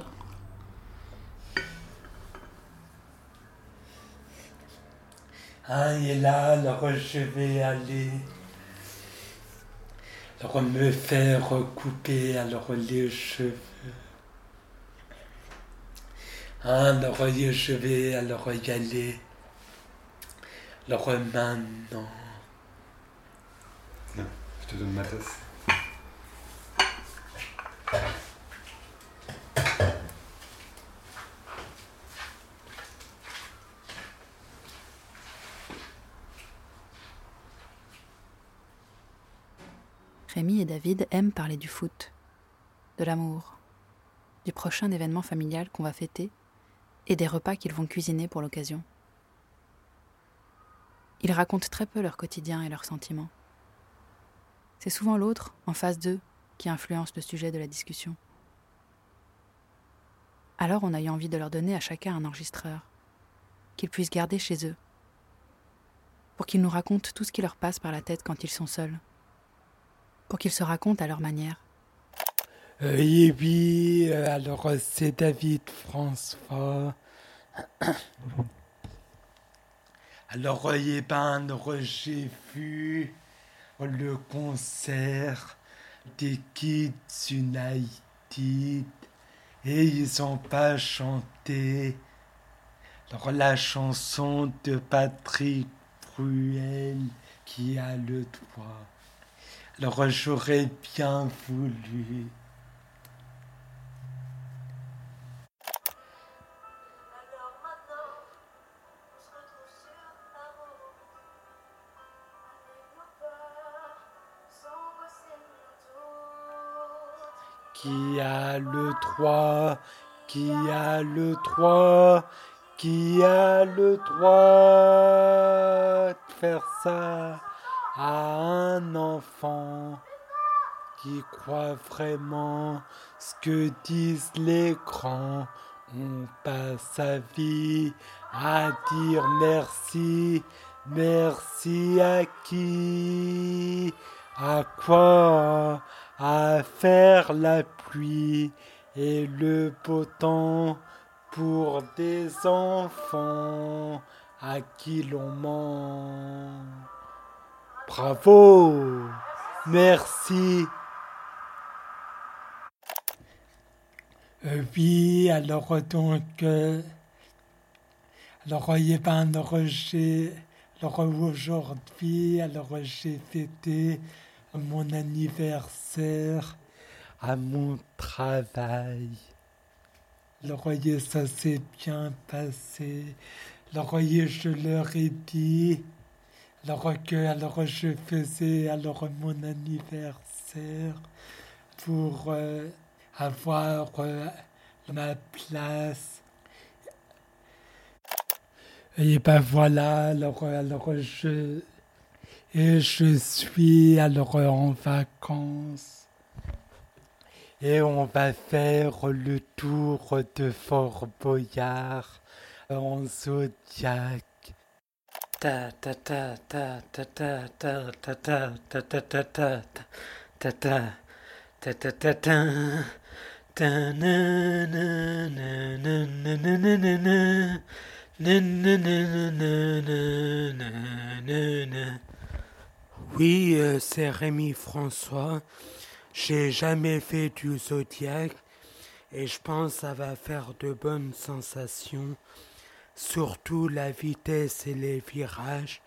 Hein, et là, alors je vais aller alors me faire couper alors les cheveux. Alors je vais alors y aller. Alors maintenant. Non, je te donne ma tasse. David aiment parler du foot, de l'amour, du prochain événement familial qu'on va fêter et des repas qu'ils vont cuisiner pour l'occasion. Ils racontent très peu leur quotidien et leurs sentiments. C'est souvent l'autre, en face d'eux, qui influence le sujet de la discussion. Alors on a eu envie de leur donner à chacun un enregistreur, qu'ils puissent garder chez eux, pour qu'ils nous racontent tout ce qui leur passe par la tête quand ils sont seuls pour qu'ils se racontent à leur manière. Euh, oui, euh, alors euh, c'est David François. Alors, eh ben, j'ai vu le concert des Kids United et ils ont pas chanté alors, la chanson de Patrick Bruel qui a le toit. Alors j'aurais bien voulu. Qui a le 3 Qui a le 3 Qui a le 3 de faire ça à un enfant qui croit vraiment ce que disent les grands. On passe sa vie à dire merci, merci à qui, à quoi, à faire la pluie et le beau temps pour des enfants à qui l'on ment. Bravo. Merci. Euh, oui, alors donc, euh, alors il pas alors j'ai, alors aujourd'hui, alors j'ai fêté mon anniversaire à mon travail. Alors ça s'est bien passé. Alors je leur ai dit alors que alors je faisais alors mon anniversaire pour euh, avoir euh, ma place. Et ben voilà, alors, alors je, et je suis alors en vacances. Et on va faire le tour de Fort Boyard en Zodiac Oui, c'est Rémi François. J'ai jamais fait du zodiaque et je pense que ça va faire de bonnes sensations surtout la vitesse et les virages.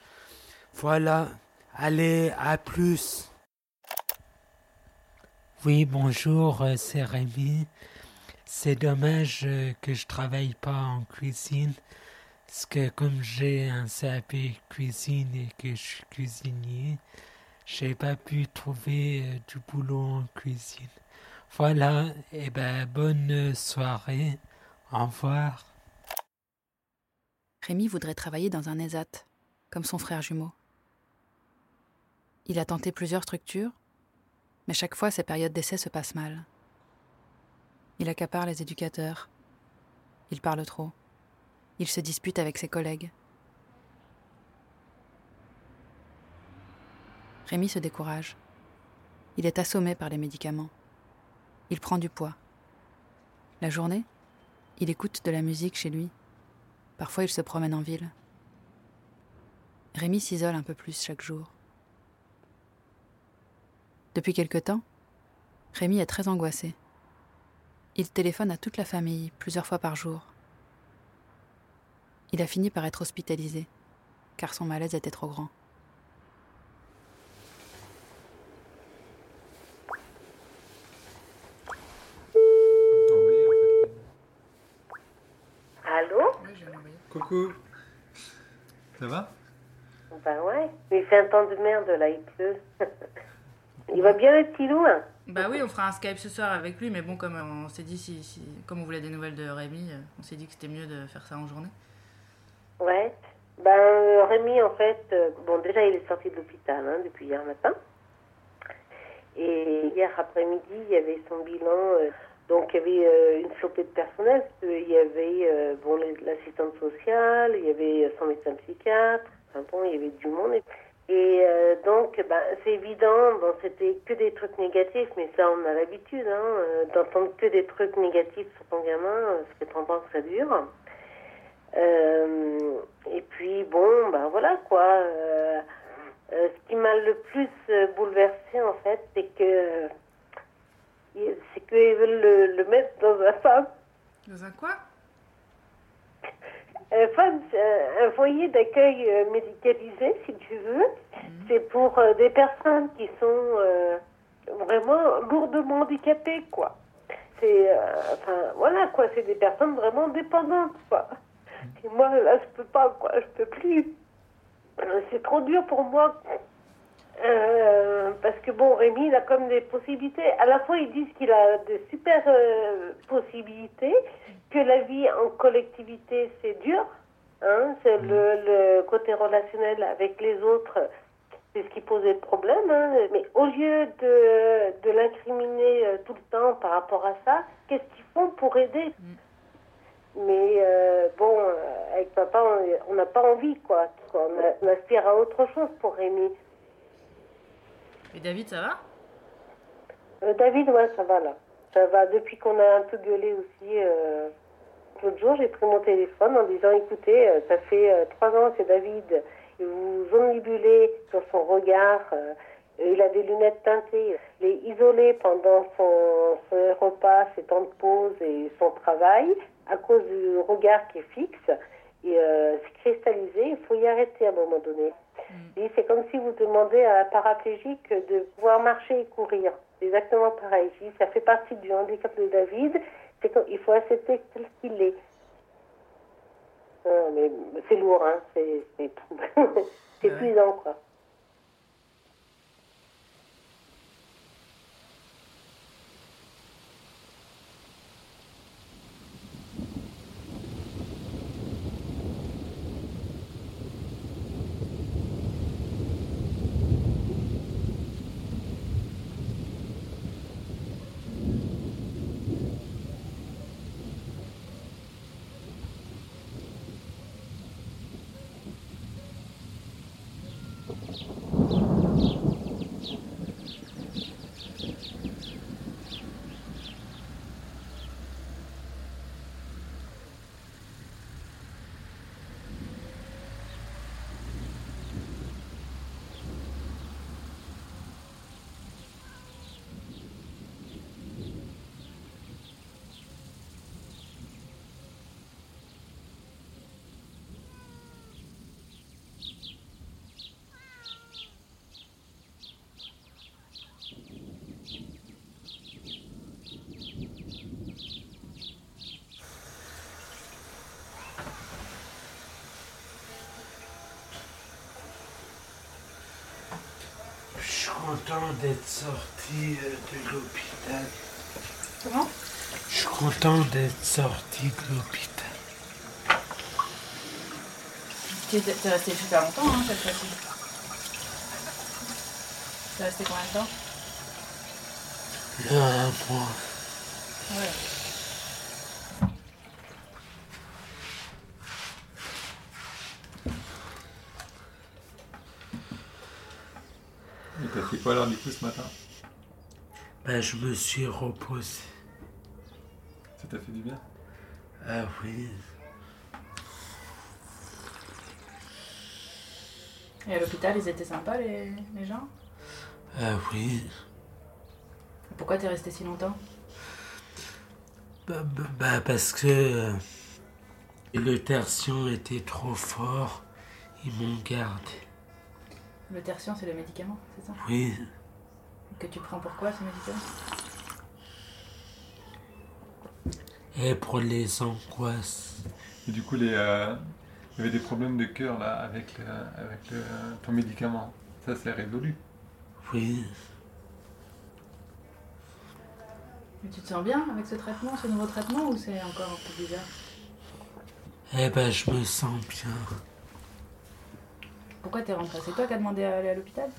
Voilà, allez, à plus. Oui, bonjour, euh, c'est Rémi. C'est dommage euh, que je travaille pas en cuisine, parce que comme j'ai un CAP cuisine et que je suis cuisinier, j'ai pas pu trouver euh, du boulot en cuisine. Voilà, et eh ben bonne soirée. Au revoir. Rémi voudrait travailler dans un ESAT, comme son frère jumeau. Il a tenté plusieurs structures, mais chaque fois ses périodes d'essai se passent mal. Il accapare les éducateurs. Il parle trop. Il se dispute avec ses collègues. Rémi se décourage. Il est assommé par les médicaments. Il prend du poids. La journée, il écoute de la musique chez lui Parfois, il se promène en ville. Rémi s'isole un peu plus chaque jour. Depuis quelque temps, Rémi est très angoissé. Il téléphone à toute la famille plusieurs fois par jour. Il a fini par être hospitalisé, car son malaise était trop grand. Allô Coucou. Ça va? Ben ouais, mais il fait un temps de merde là, il pleut. il va bien le petit loup hein? Bah oui, on fera un Skype ce soir avec lui, mais bon, comme on s'est dit, si, si- comme on voulait des nouvelles de Rémi, euh, on s'est dit que c'était mieux de faire ça en journée. Ouais. Ben Rémi en fait, euh, bon déjà il est sorti de l'hôpital hein, depuis hier matin. Et hier après-midi, il y avait son bilan. euh, donc il y avait euh, une flopée de personnel. Il y avait euh, bon l'assistante sociale, il y avait son médecin psychiatre. Enfin il y avait du monde. Et euh, donc, ben, c'est évident, bon, c'était que des trucs négatifs, mais ça, on a l'habitude, hein, euh, d'entendre que des trucs négatifs sur ton gamin, euh, ça fait 30 ans que ça dure. Euh, et puis, bon, ben voilà, quoi. euh, euh, ce qui m'a le plus euh, bouleversé, en fait, c'est que euh, c'est qu'ils veulent le, le mettre dans un femme. Dans un quoi? Un, un foyer d'accueil euh, médicalisé, si tu veux. C'est pour euh, des personnes qui sont euh, vraiment lourdement handicapées, quoi. C'est, euh, enfin, voilà, quoi. C'est des personnes vraiment dépendantes, quoi. Et moi, là, je peux pas, quoi. Je peux plus. C'est trop dur pour moi. Euh, parce que bon, Rémi, il a comme des possibilités. À la fois, ils disent qu'il a de super euh, possibilités, que la vie en collectivité, c'est dur. Hein, c'est le, le côté relationnel avec les autres, c'est ce qui posait le problème. hein. Mais au lieu de, de l'incriminer euh, tout le temps par rapport à ça, qu'est-ce qu'ils font pour aider? Mais euh, bon, avec papa, on- n'a pas envie, quoi. quoi. On, a- on aspire à autre chose pour Rémi. Et David, ça va Euh, David, ouais, ça va là. Ça va. Depuis qu'on a un peu gueulé aussi, euh, l'autre jour, j'ai pris mon téléphone en disant écoutez, euh, ça fait euh, trois ans que David, vous omnibulez sur son regard. il a des lunettes teintées. Il est isolé pendant son, son repas, ses temps de pause et son travail à cause du regard qui est fixe. Et c'est cristallisé, il faut y arrêter à un moment donné. Et c'est comme si vous demandez à un paraplégique de pouvoir marcher et courir. C'est exactement pareil. Ça fait partie du handicap de David. C'est qu'il faut accepter tel qu'il est. Non, mais c'est lourd, hein. C'est c'est c'est épuisant, quoi. Content d'être sorti euh, de l'hôpital. Comment? Je suis content d'être sorti de l'hôpital. Tu es t'es resté super longtemps, hein, cette fois-ci. T'es resté combien de temps? Là, un mois. Ouais. Et t'as fait quoi alors du coup ce matin Ben, je me suis reposé. Ça t'a fait du bien Ah oui. Et à l'hôpital, ils étaient sympas, les, les gens Ah oui. Pourquoi t'es resté si longtemps bah, bah, bah, parce que euh, le tertian était trop fort. Ils m'ont gardé. Le tertian, c'est le médicament, c'est ça Oui. Que tu prends pourquoi ce médicament Et pour les angoisses. Et du coup, les, euh, il y avait des problèmes de cœur là avec, le, avec le, ton médicament. Ça, c'est résolu. Oui. Mais tu te sens bien avec ce traitement, ce nouveau traitement, ou c'est encore un peu bizarre Eh ben, je me sens bien. Pourquoi t'es rentré C'est toi qui as demandé à aller à l'hôpital?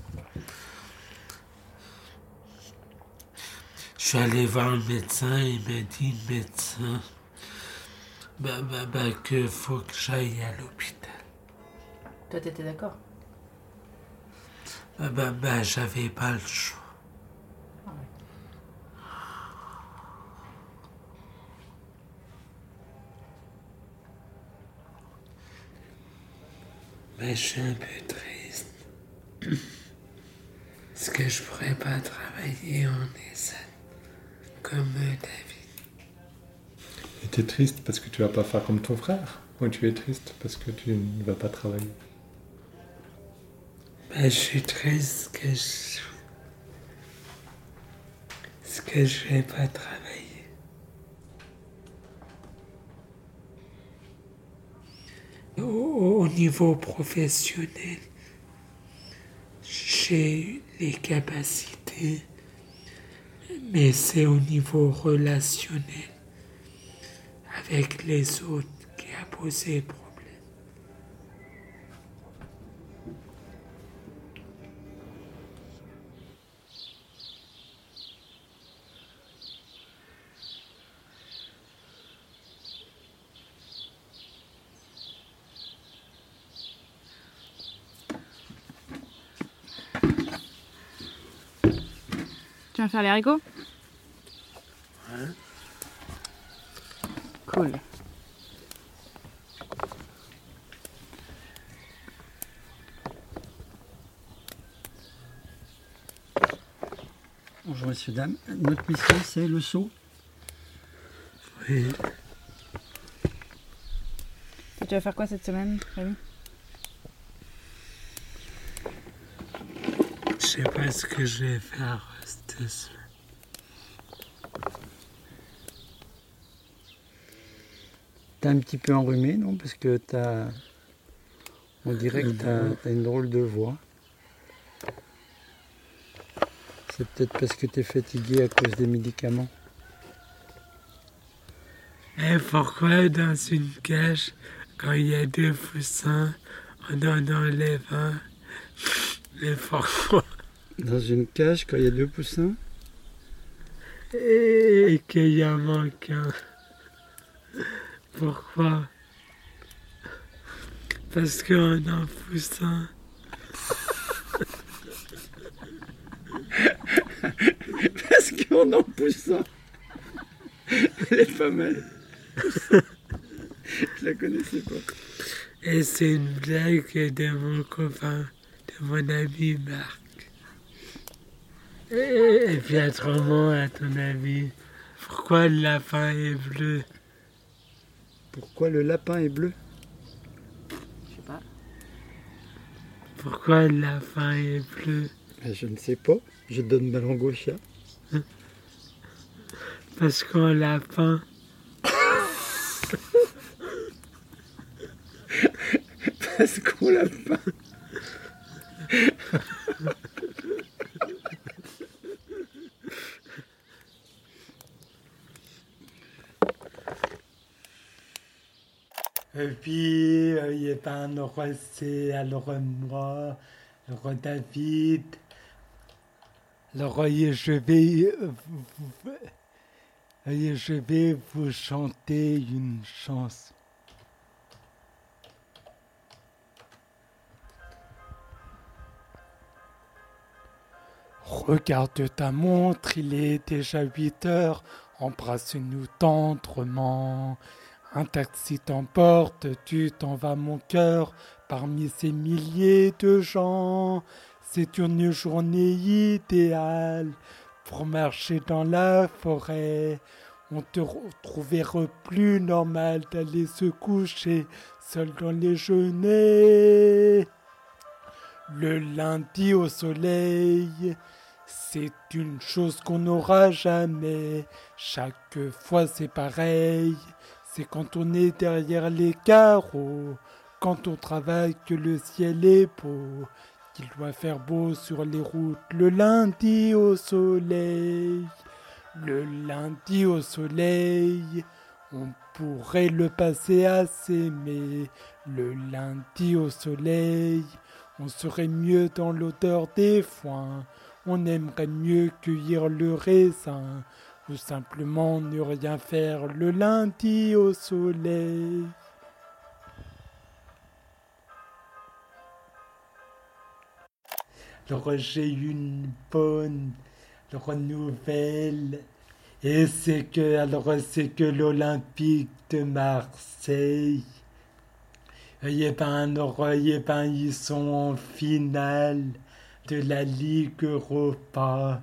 Je suis allé voir le médecin, il m'a dit, le médecin, bah, bah, bah, que faut que j'aille à l'hôpital. Toi, t'étais d'accord? Bah, bah, bah, j'avais pas le choix. Mais je suis un peu triste? Est-ce que je pourrais pas travailler en ESAT comme David? Et t'es triste parce que tu vas pas faire comme ton frère? Ou tu es triste parce que tu ne vas pas travailler? Ben, je suis triste que je... Est-ce que je vais pas travailler au, au niveau professionnel, j'ai les capacités, mais c'est au niveau relationnel avec les autres qui a posé problème. Faire les haricots Ouais. Cool. Bonjour messieurs, dames. Notre mission, c'est le saut. Oui. Et tu vas faire quoi cette semaine, Rémi? Je sais pas ce que je vais faire T'es un petit peu enrhumé, non? Parce que t'as. On dirait que t'as t'as une drôle de voix. C'est peut-être parce que t'es fatigué à cause des médicaments. Et pourquoi dans une cage, quand il y a deux poussins, on en enlève un? Mais pourquoi? Dans une cage, quand il y a deux poussins Et qu'il y en manque un. Pourquoi? Parce qu'on a un poussin. Parce qu'on en pousse un. Elle est pas mal. Je la connaissais pas. Et c'est une blague de mon copain, de mon ami Marc. Et, et puis autrement, à ton avis, pourquoi le lapin est bleu? Pourquoi le lapin est bleu? Je sais pas. Pourquoi le lapin est bleu? Ben, Je ne sais pas. Je donne ma langue au chat. Parce qu'un lapin, Parce qu'on l'a pas. Et puis, euh, il un roi c'est alors moi, le roi David. Le roi, je vais, euh, vais vous chanter une chanson. Regarde ta montre, il est déjà 8 heures. Embrasse-nous tendrement. Un taxi t'emporte, tu t'en vas mon cœur, parmi ces milliers de gens. C'est une journée idéale, pour marcher dans la forêt. On te retrouverait plus normal d'aller se coucher seul dans les genêts. Le lundi au soleil, c'est une chose qu'on n'aura jamais. Chaque fois c'est pareil. C'est quand on est derrière les carreaux, quand on travaille que le ciel est beau, qu'il doit faire beau sur les routes le lundi au soleil. Le lundi au soleil, on pourrait le passer à s'aimer. Le lundi au soleil, on serait mieux dans l'odeur des foins. On aimerait mieux cueillir le raisin ou simplement ne rien faire le lundi au soleil. Alors j'ai une bonne nouvelle. Et c'est que, alors c'est que l'Olympique de Marseille, et ben, et ben, ils sont en finale de la Ligue Europa.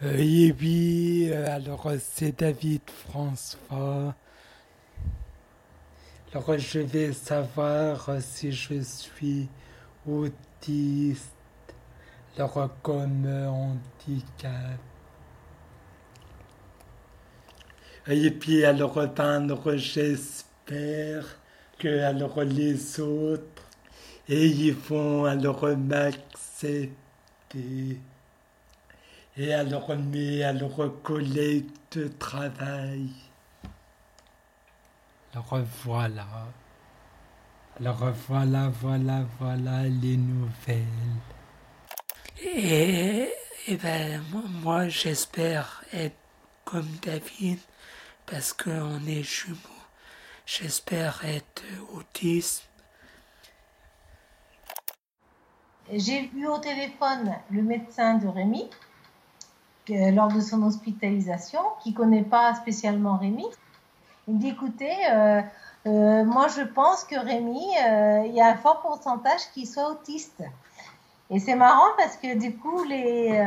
Et oui, alors c'est David François. Alors je vais savoir si je suis autiste, alors comme handicap. Et puis alors, ben, j'espère que alors les autres, et ils vont alors m'accepter. Et alors mes alors collègues de travail. Alors voilà. Alors voilà, voilà, voilà les nouvelles. Et, et ben moi j'espère être comme David parce qu'on est jumeaux. J'espère être autiste. J'ai eu au téléphone le médecin de Rémi lors de son hospitalisation, qui connaît pas spécialement Rémi. Il me dit écoutez, euh, euh, moi je pense que Rémi, euh, il y a un fort pourcentage qu'il soit autiste. Et c'est marrant parce que du coup, les,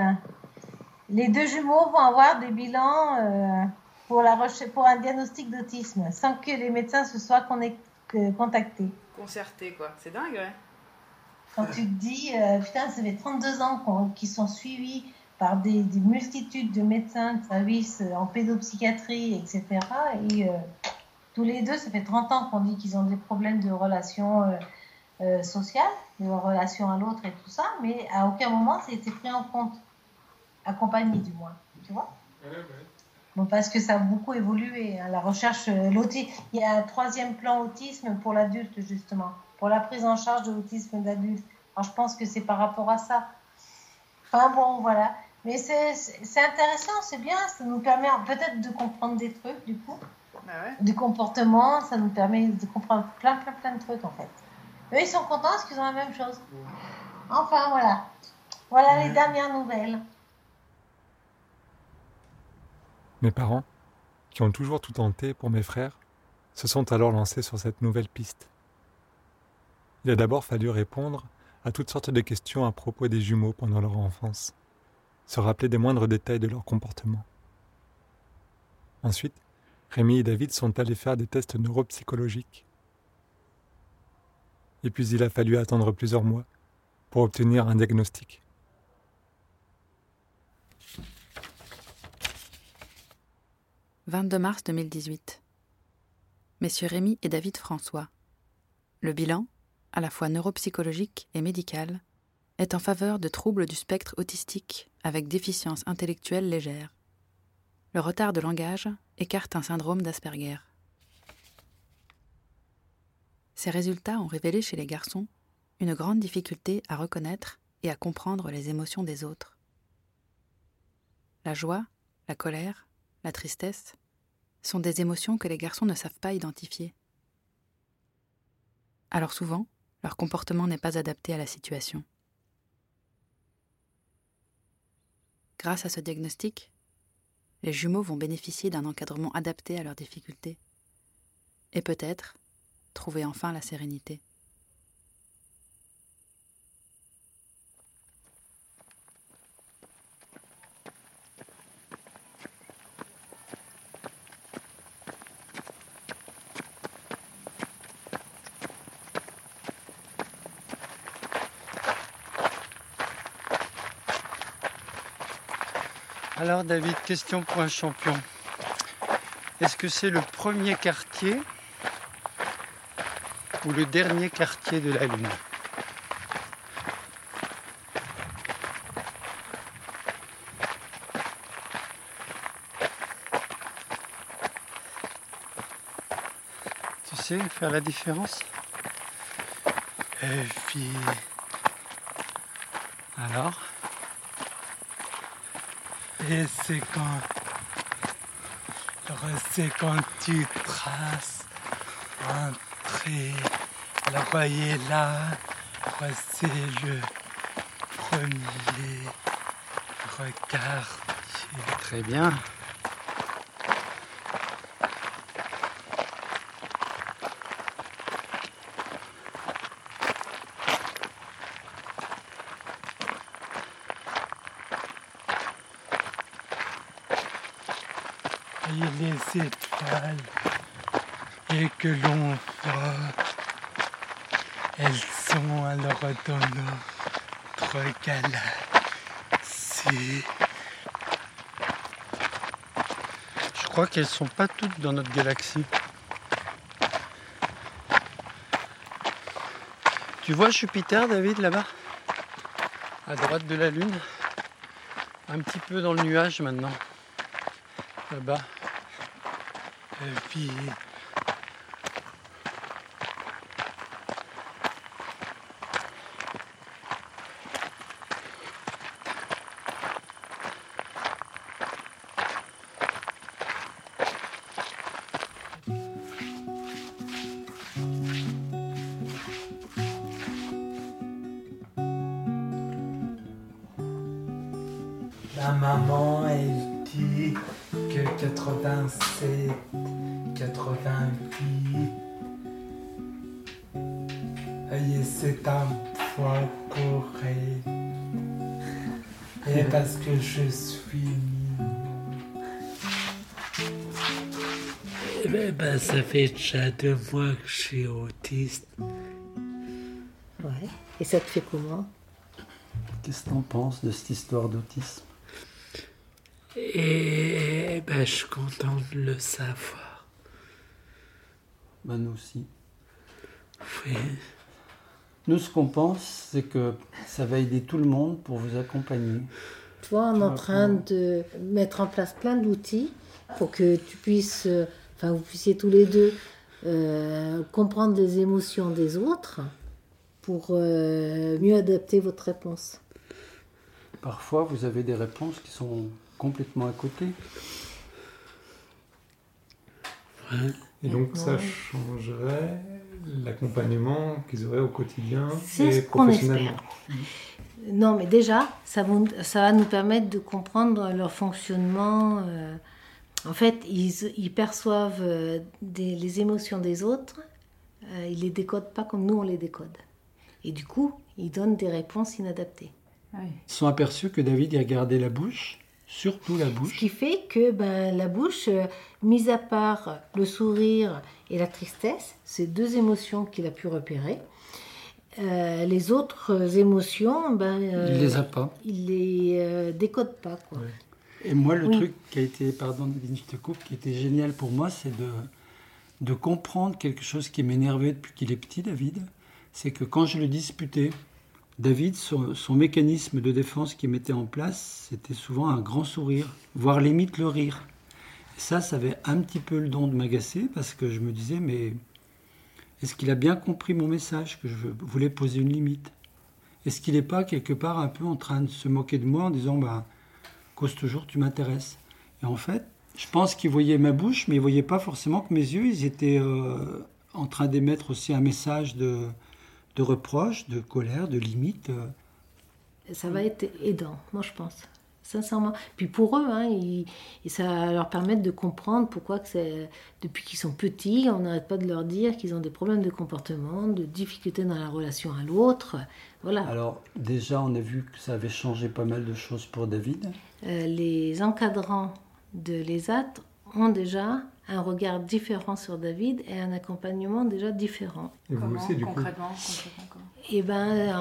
les deux jumeaux vont avoir des bilans pour, la pour un diagnostic d'autisme, sans que les médecins se soient contactés. Concertés, quoi. C'est dingue, ouais. Quand tu te dis, putain, ça fait 32 ans qu'ils sont suivis par des, multitudes de médecins de services euh, en pédopsychiatrie, etc. Et euh, tous les deux, ça fait 30 ans qu'on dit qu'ils ont des problèmes de relations sociales, de relations à l'autre et tout ça, mais à aucun moment ça a été pris en compte, accompagné du moins, tu vois Bon, parce que ça a beaucoup évolué. Hein, la recherche, euh, l'autisme, il y a un troisième plan autisme pour l'adulte, justement, pour la prise en charge de l'autisme d'adulte. Alors, je pense que c'est par rapport à ça. Enfin, bon, voilà. Mais c'est intéressant, c'est bien, ça nous permet peut-être de comprendre des trucs, du coup. Bah Du comportement, ça nous permet de comprendre plein, plein, plein de trucs, en fait. Eux, ils sont contents parce qu'ils ont la même chose. Enfin, voilà. Voilà les dernières nouvelles. Mes parents, qui ont toujours tout tenté pour mes frères, se sont alors lancés sur cette nouvelle piste. Il a d'abord fallu répondre à toutes sortes de questions à propos des jumeaux pendant leur enfance, se rappeler des moindres détails de leur comportement. Ensuite, Rémi et David sont allés faire des tests neuropsychologiques. Et puis il a fallu attendre plusieurs mois pour obtenir un diagnostic. 22 mars 2018. Messieurs Rémy et David François. Le bilan, à la fois neuropsychologique et médical, est en faveur de troubles du spectre autistique avec déficience intellectuelle légère. Le retard de langage écarte un syndrome d'Asperger. Ces résultats ont révélé chez les garçons une grande difficulté à reconnaître et à comprendre les émotions des autres. La joie, la colère, la tristesse, sont des émotions que les garçons ne savent pas identifier. Alors souvent, leur comportement n'est pas adapté à la situation. Grâce à ce diagnostic, les jumeaux vont bénéficier d'un encadrement adapté à leurs difficultés et peut-être trouver enfin la sérénité. Alors David, question pour un champion. Est-ce que c'est le premier quartier ou le dernier quartier de la Lune? Tu sais faire la différence? Et puis. Alors? Et c'est quand. C'est tu traces un trait. Voyez là, c'est le premier regard. Très bien. Voyez les étoiles et que l'on voit. Elles sont alors dans notre galaxie. Je crois qu'elles sont pas toutes dans notre galaxie. Tu vois Jupiter, David, là-bas? À droite de la Lune Un petit peu dans le nuage maintenant. Là-bas. Puis, 88. Et c'est un poids correct. Et parce que je suis mignon. Eh ben, ben, ça fait déjà deux mois que je suis autiste. Ouais. Et ça te fait comment? Qu'est-ce que t'en penses de cette histoire d'autisme? Et ben, je suis content de le savoir. Nous aussi. Oui. Nous, ce qu'on pense, c'est que ça va aider tout le monde pour vous accompagner. Tu vois, on est en Ouais, train ouais. de mettre en place plein d'outils pour que tu puisses, euh, enfin, vous puissiez tous les deux euh, comprendre les émotions des autres pour euh, mieux adapter votre réponse. Parfois, vous avez des réponses qui sont complètement à côté. Et donc ça changerait l'accompagnement qu'ils auraient au quotidien C'est et ce qu'on professionnellement. espère. Non, mais déjà, ça, vous- ça va nous permettre de comprendre leur fonctionnement. euh. en fait, ils, ils perçoivent euh, des- les émotions des autres, euh, ils les décodent pas comme nous on les décode. Et du coup, ils donnent des réponses inadaptées. Ils se sont aperçus que David y a gardé la bouche, surtout la Ce bouche. qui fait que ben, la bouche, euh, mis à part le sourire et la tristesse, c'est deux émotions qu'il a pu repérer. Euh, les autres émotions, ben, euh, Il les a pas. il les euh, décode pas. Quoi. Et moi, le Oui. truc qui a été, pardon, je te coupe, qui était génial pour moi, c'est de, de comprendre quelque chose qui m'énervait depuis qu'il est petit, David. C'est que quand je le disputais, David, son, mécanisme de défense qu'il mettait en place, c'était souvent un grand sourire, voire limite le rire. Et ça, ça avait un petit peu le don de m'agacer parce que je me disais, mais est-ce qu'il a bien compris mon message, que je voulais poser une limite? Est-ce qu'il n'est pas quelque part un peu en train de se moquer de moi en disant, bah, cause toujours tu m'intéresses? Et en fait, je pense qu'il voyait ma bouche, mais il voyait pas forcément que mes yeux, ils étaient euh, en train d'émettre aussi un message de, de reproche, de colère, de limite. euh. Ça va être aidant, moi je pense. Sincèrement. Puis pour eux, hein, ils- et ça va leur permettre de comprendre pourquoi, que c'est- depuis qu'ils sont petits, on n'arrête pas de leur dire qu'ils ont des problèmes de comportement, de difficultés dans la relation à l'autre. Voilà. Alors déjà, on a vu que ça avait changé pas mal de choses pour David. Euh, les encadrants de l'ESAT ont déjà un regard différent sur David et un accompagnement déjà différent. Et vous aussi, du coup. concrètement, comment Et ben,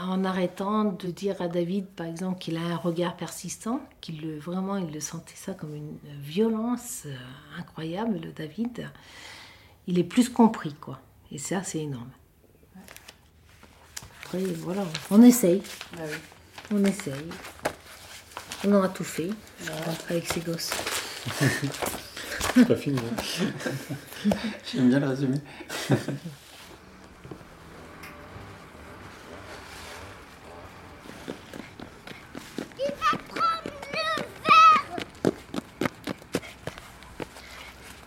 en, arrêtant de dire à David, par exemple, qu'il a un regard persistant, qu'il le, vraiment, il le sentait ça comme une violence euh, incroyable, le David, il est plus compris, quoi. Et ça, c'est énorme. Après, voilà, on essaye. Ah oui. On essaye. On aura tout fait avec ses gosses. pas fini. Hein. J'aime bien le résumé.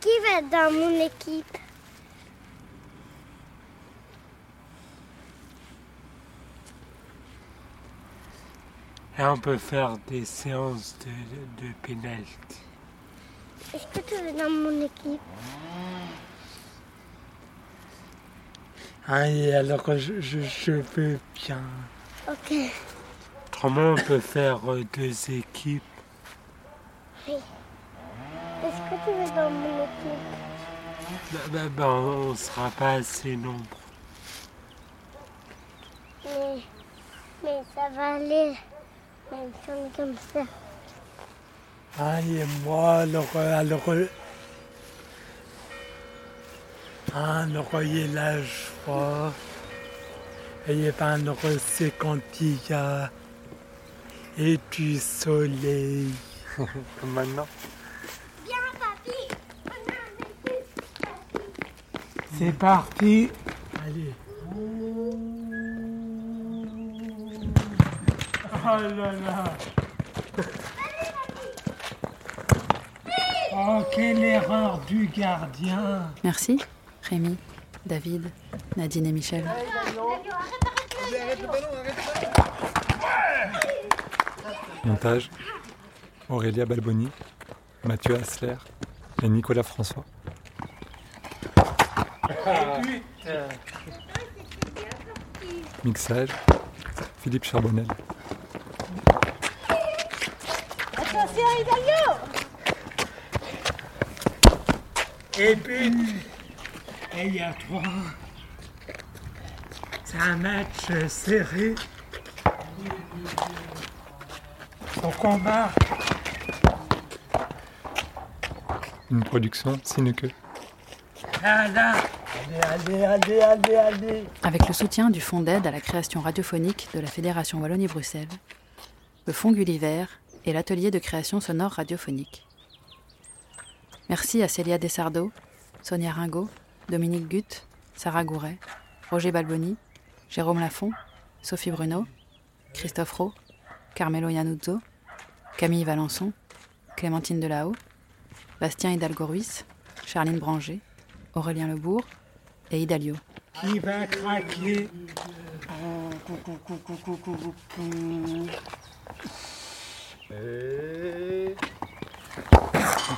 Qui va dans mon équipe? Et on peut faire des séances de, de pénalty. Est-ce que tu veux dans mon équipe? Ah, alors je, je, je veux bien. Ok. Autrement, on peut faire euh, deux équipes? Oui. Est-ce que tu veux dans mon équipe? Bah, bah, bah, on sera pas assez nombreux. Mais, mais ça va aller. Même comme ça. Ah, et moi, alors, euh, alors, euh, ah, alors, il y a la joie. Et il y a pas alors, c'est quand il y a et du soleil. Comme maintenant. Viens, papy On a un équipe. C'est parti. Allez. Oh là là. Oh, quelle erreur du gardien. Merci, Rémi, David, Nadine et Michel. Montage Aurélia Balboni, Mathieu Asler et Nicolas François. Mixage Philippe Charbonnel. Attention, Et puis, et il y a trois. C'est un match serré. Au combat. Une production allez, allez, allez, allez. Avec le soutien du Fonds d'aide à la création radiophonique de la Fédération Wallonie-Bruxelles, le Fonds Gulliver et l'atelier de création sonore radiophonique. Merci à Célia Dessardo, Sonia Ringot, Dominique Gutt, Sarah Gouret, Roger Balboni, Jérôme Lafont, Sophie Bruno, Christophe Rowe, Carmelo Iannuzzo, Camille Valençon, Clémentine Delahaut, Bastien Hidalgo Ruiz, Charline Branger, Aurélien Lebourg et Idalio. Qui va craquer? Et...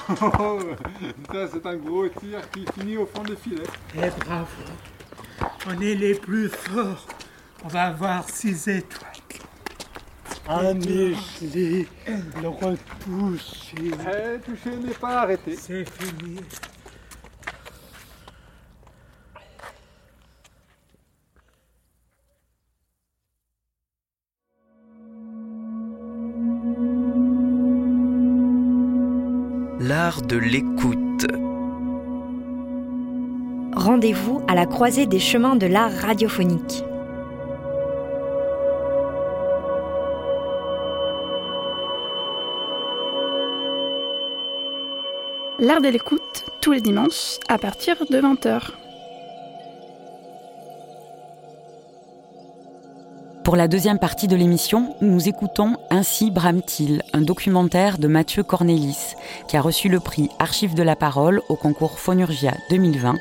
Ça, c'est un gros tir qui finit au fond des filets. Eh bravo. On est les plus forts. On va avoir six étoiles. Un Michelet, le retouché. Eh, toucher n'est pas arrêté. C'est fini. L'art de l'écoute. Rendez-vous à la croisée des chemins de l'art radiophonique. L'art de l'écoute, tous les dimanches, à partir de 20h. Pour la deuxième partie de l'émission, nous écoutons Ainsi brame-t-il, un documentaire de Mathieu Cornelis, qui a reçu le prix Archives de la parole au concours Phonurgia 2020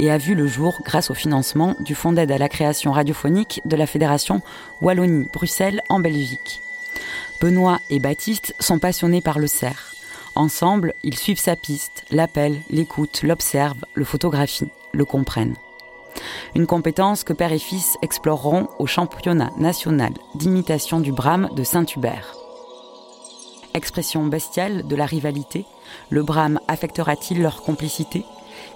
et a vu le jour grâce au financement du Fonds d'aide à la création radiophonique de la Fédération Wallonie-Bruxelles en Belgique. Benoît et Baptiste sont passionnés par le cerf. Ensemble, ils suivent sa piste, l'appellent, l'écoutent, l'observent, le photographient, le comprennent. Une compétence que père et fils exploreront au championnat national d'imitation du brame de Saint-Hubert. Expression bestiale de la rivalité, le brame affectera-t-il leur complicité?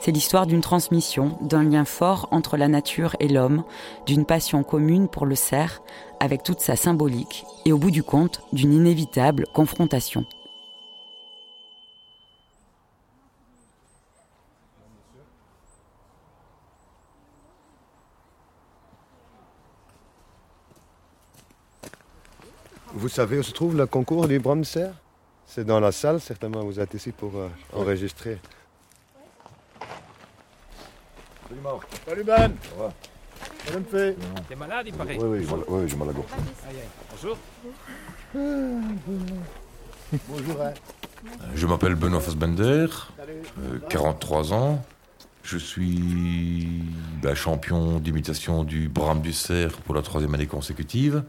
C'est l'histoire d'une transmission, d'un lien fort entre la nature et l'homme, d'une passion commune pour le cerf, avec toute sa symbolique, et au bout du compte, d'une inévitable confrontation. Vous savez où se trouve le concours du cerf C'est dans la salle, certainement. Vous êtes ici pour euh, enregistrer. Salut Marc. Salut Ben. Ça va? Salut Fé. T'es malade, il paraît Oui, oui, j'ai mal, oui, j'ai mal à la gorge. Bonjour. Bonjour. hein. Je m'appelle Benoît Fassbender, euh, 43 ans. Je suis bah, champion d'imitation du Brame du Cerf pour la troisième année consécutive.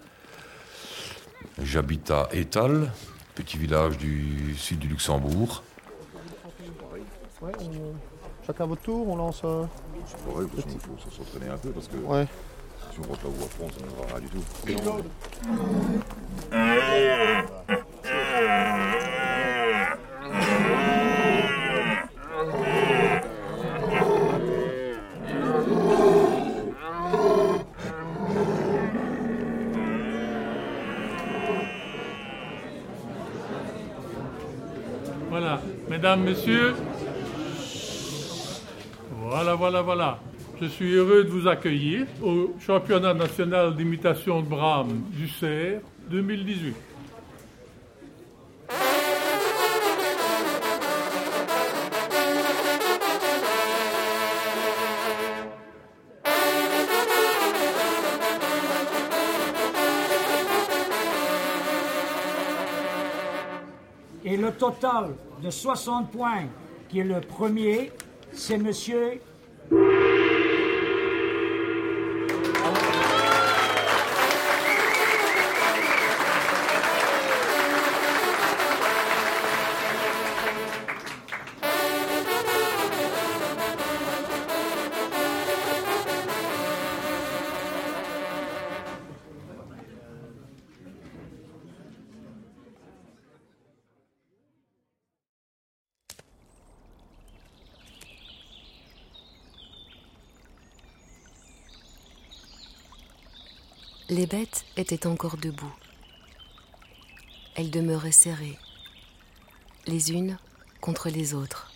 J'habite à Étal, petit village du sud du Luxembourg. Ouais, on- Chacun votre tour, on lance. euh, Ouais, parce qu'il faut s'entraîner un peu parce que Ouais. si on rentre là où à fond, ça ne va rien du tout. Mesdames, messieurs. Voilà, voilà, voilà. Je suis heureux de vous accueillir au championnat national d'imitation de Brahms du CER 2018. Et le total de 60 points, qui est le premier, c'est monsieur Les bêtes étaient encore debout. Elles demeuraient serrées, les unes contre les autres,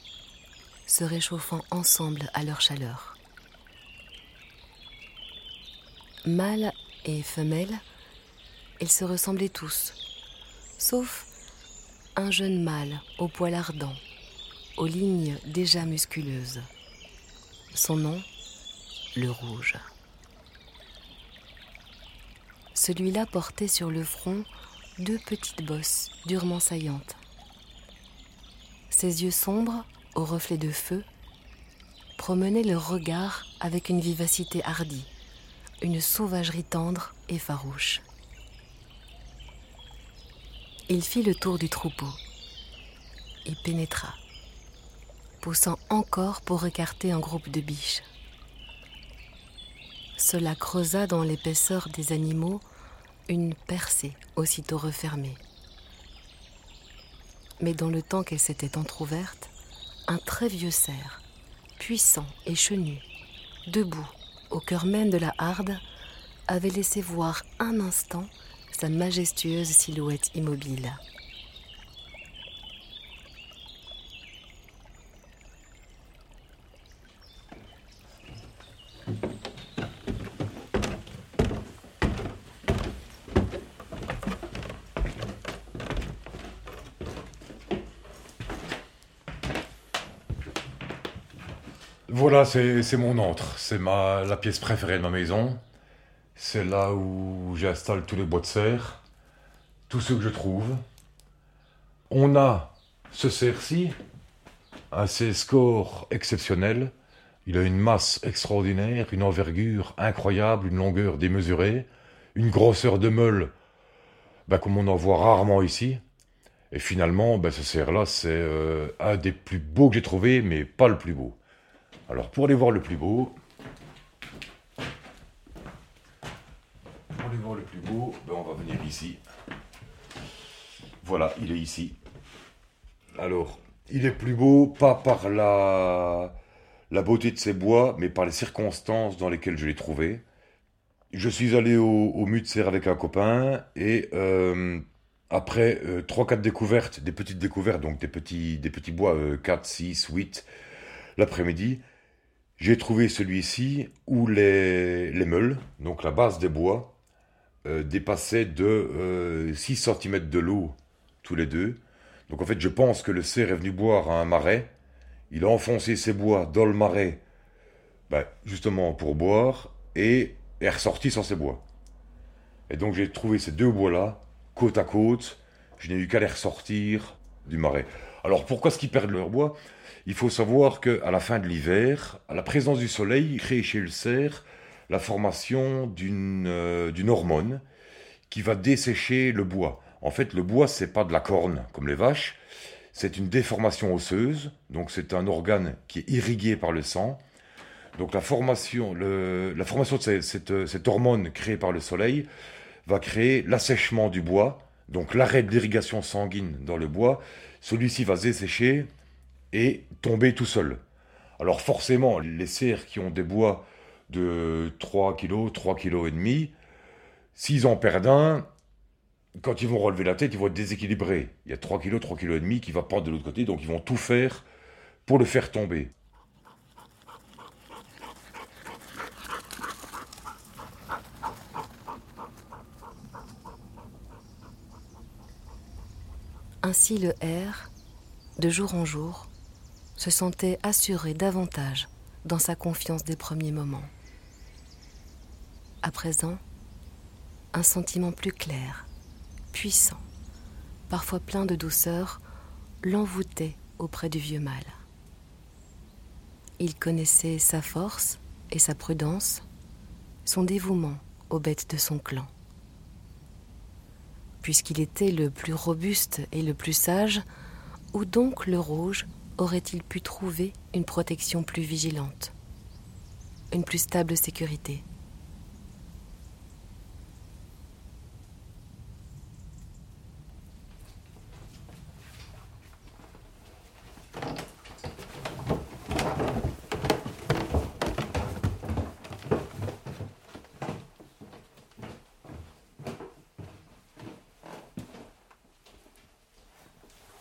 se réchauffant ensemble à leur chaleur. Mâles et femelles, ils se ressemblaient tous, sauf un jeune mâle au poil ardent, aux lignes déjà musculeuses. Son nom, le rouge. Celui-là portait sur le front deux petites bosses durement saillantes. Ses yeux sombres, aux reflets de feu, promenaient leur regard avec une vivacité hardie, une sauvagerie tendre et farouche. Il fit le tour du troupeau et pénétra, poussant encore pour écarter un groupe de biches. Cela creusa dans l'épaisseur des animaux une percée aussitôt refermée. Mais dans le temps qu'elle s'était entr'ouverte, un très vieux cerf, puissant et chenu, debout au cœur même de la harde, avait laissé voir un instant sa majestueuse silhouette immobile. Voilà, c'est mon antre. C'est la pièce préférée de ma maison. C'est là où j'installe tous les bois de serre, tous ceux que je trouve. On a ce cerf-ci, un score exceptionnel. Il a une masse extraordinaire, une envergure incroyable, une longueur démesurée, une grosseur de meule bah, comme on en voit rarement ici. Et finalement, bah, ce cerf-là, c'est euh, un des plus beaux que j'ai trouvé, mais pas le plus beau. Alors, pour aller voir le plus beau, pour aller voir le plus beau, ben, on va venir ici. Voilà, il est ici. Alors, il est plus beau, pas par la, la beauté de ces bois, mais par les circonstances dans lesquelles je les trouvais. Je suis allé au, au Mutzer avec un copain et euh, après euh, trois, 4 quatre découvertes, des petites découvertes, donc des petits, des petits bois, euh, 4, 6, 8, l'après-midi, j'ai trouvé celui-ci où les, les meules, donc la base des bois, euh, dépassaient de euh, 6 cm de l'eau tous les deux. Donc en fait, je pense que le cerf est venu boire à un marais. Il a enfoncé ses bois dans le marais, ben, justement pour boire, et est ressorti sans ses bois. Et donc j'ai trouvé ces deux bois-là, côte à côte. Je n'ai eu qu'à les ressortir du marais. Alors pourquoi est-ce qu'ils perdent leur bois? Il faut savoir qu'à la fin de l'hiver, à la présence du soleil, crée chez le cerf la formation d'une euh, d'une hormone qui va dessécher le bois. En fait, le bois, c'est pas de la corne comme les vaches, c'est une déformation osseuse, donc c'est un organe qui est irrigué par le sang. Donc la formation, la de cette hormone créée par le soleil va créer l'assèchement du bois, donc l'arrêt de l'irrigation sanguine dans le bois. Celui-ci va se dessécher et tomber tout seul. Alors forcément, les cerfs qui ont des bois de 3 kg, 3 kg et demi, s'ils en perdent un, quand ils vont relever la tête, ils vont être déséquilibrés. Il y a 3 kg, 3 kg et demi qui va pendre de l'autre côté, donc ils vont tout faire pour le faire tomber. Ainsi le R, de jour en jour, se sentait assuré davantage dans sa confiance des premiers moments. À présent, un sentiment plus clair, puissant, parfois plein de douceur, l'envoûtait auprès du vieux mâle. Il connaissait sa force et sa prudence, son dévouement aux bêtes de son clan. Puisqu'il était le plus robuste et le plus sage, où donc le rouge aurait-il pu trouver une protection plus vigilante, une plus stable sécurité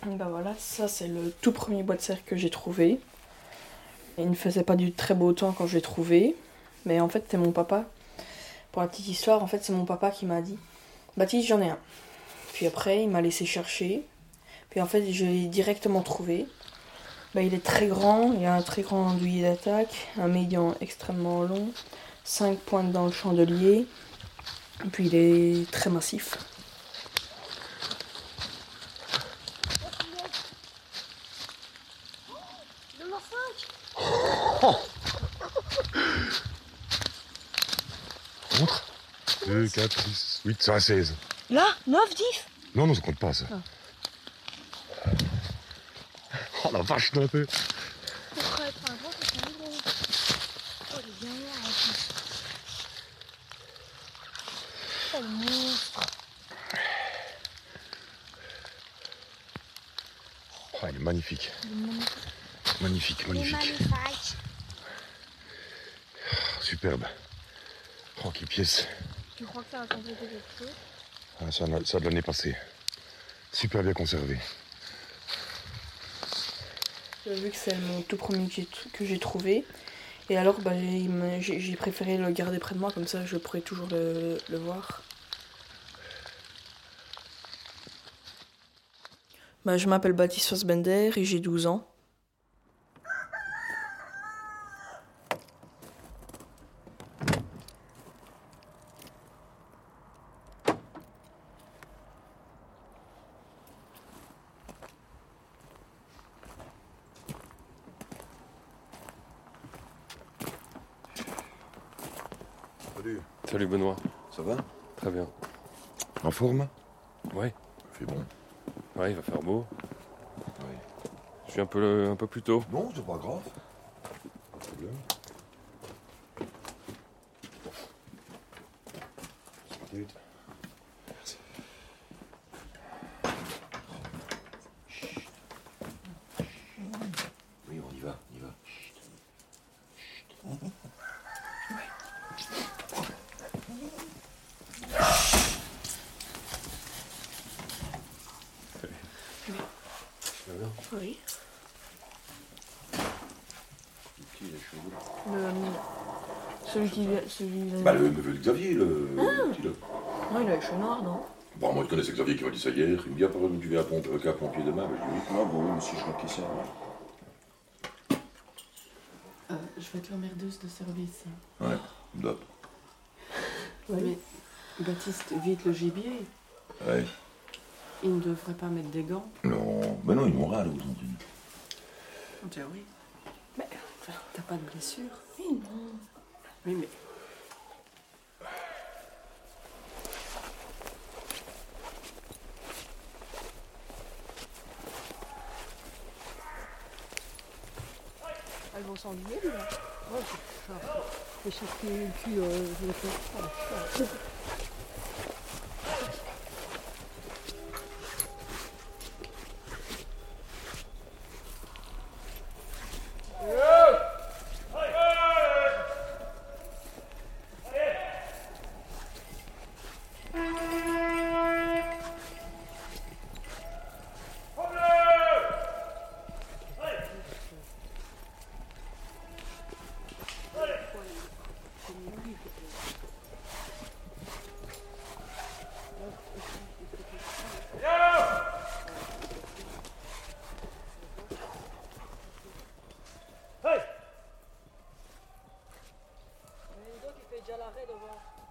Ben voilà, ça c'est le tout premier bois de cerf que j'ai trouvé. Il ne faisait pas du très beau temps quand je l'ai trouvé, mais en fait c'est mon papa. Pour la petite histoire, en fait c'est mon papa qui m'a dit Baptiste, j'en ai un. Puis après, il m'a laissé chercher. Puis en fait, je l'ai directement trouvé. Ben, il est très grand, il a un très grand douillet d'attaque, un médian extrêmement long, 5 pointes dans le chandelier, et puis il est très massif. Numéro 5 Montre 2, 4, 6, 8, ça a 16. Là 9, 10 Non, non, ça compte pas ça. Ah. Oh la vache, d'un peu. Oh, il est plus. Oh, Oh, il est magnifique. Magnifique. Magnifique, magnifique. Superbe. Oh, quelle pièce. Tu crois que ça quelque chose Ah, ça, a- ça de l'année passée. Super bien conservé. Vu que c'est mon tout premier que j'ai- trouvé. Et alors, bah, j'ai préféré le garder près de moi, comme ça je pourrais toujours le, le voir. Bah, je m'appelle Baptiste Fassbender et j'ai 12 ans. Salut. Salut Benoît. Ça va Très bien. Ouais. Il fait bon. Ouais, il va faire beau. Oui. Je suis un peu, un peu plus tôt. Non, c'est pas grave. Pas de problème. Cinq minutes. Merci. Oui, on y va, on y va. Chut. Oui. Qui est chaud Le, celui qui vient. Celui Le neveu de Xavier, le. Ah. le petit, là. Non, il a les cheveux noirs, non? Bon, moi, je connaissais Xavier qui m'a dit ça hier. Il me dit, ah, pardon, tu viens à pompe, euh, qu'à pompier demain? Bah, je dis, oui. Ah, bon, oui, mais si je qui c'est. ouais. Euh, je vais être l'emmerdeuse de service. Ouais, top. Mais Baptiste, vite le gibier. Ouais. Il ne devrait pas mettre des gants. Non, ben non, ils n'ont rien, là, aujourd'hui. On dirait oui. Mais t'as pas de blessure Oui, non. Oui, mais. Elles vont s'ennuyer, là. Ouais, c'est ça. Chercher le cul, euh, je le fais. Oh, putain.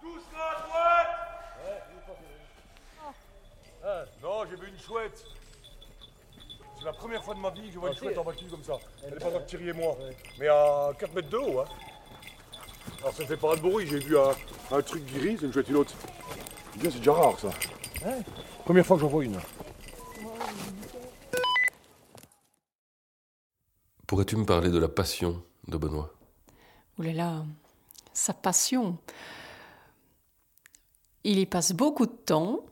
Doucement à droite Ah, Non, j'ai vu une chouette. C'est la première fois de ma vie que je vois une chouette en voiture comme ça. Elle est pas dans Thierry et moi. Mais à 4 mètres de haut. Hein. Alors ça fait pas de bruit, j'ai vu un, un truc gris, c'est une chouette une autre. Bien, c'est déjà rare ça. Première fois que j'en vois une. Pourrais-tu me parler de la passion de Benoît? Ouh là là, sa passion. Il y passe beaucoup de temps,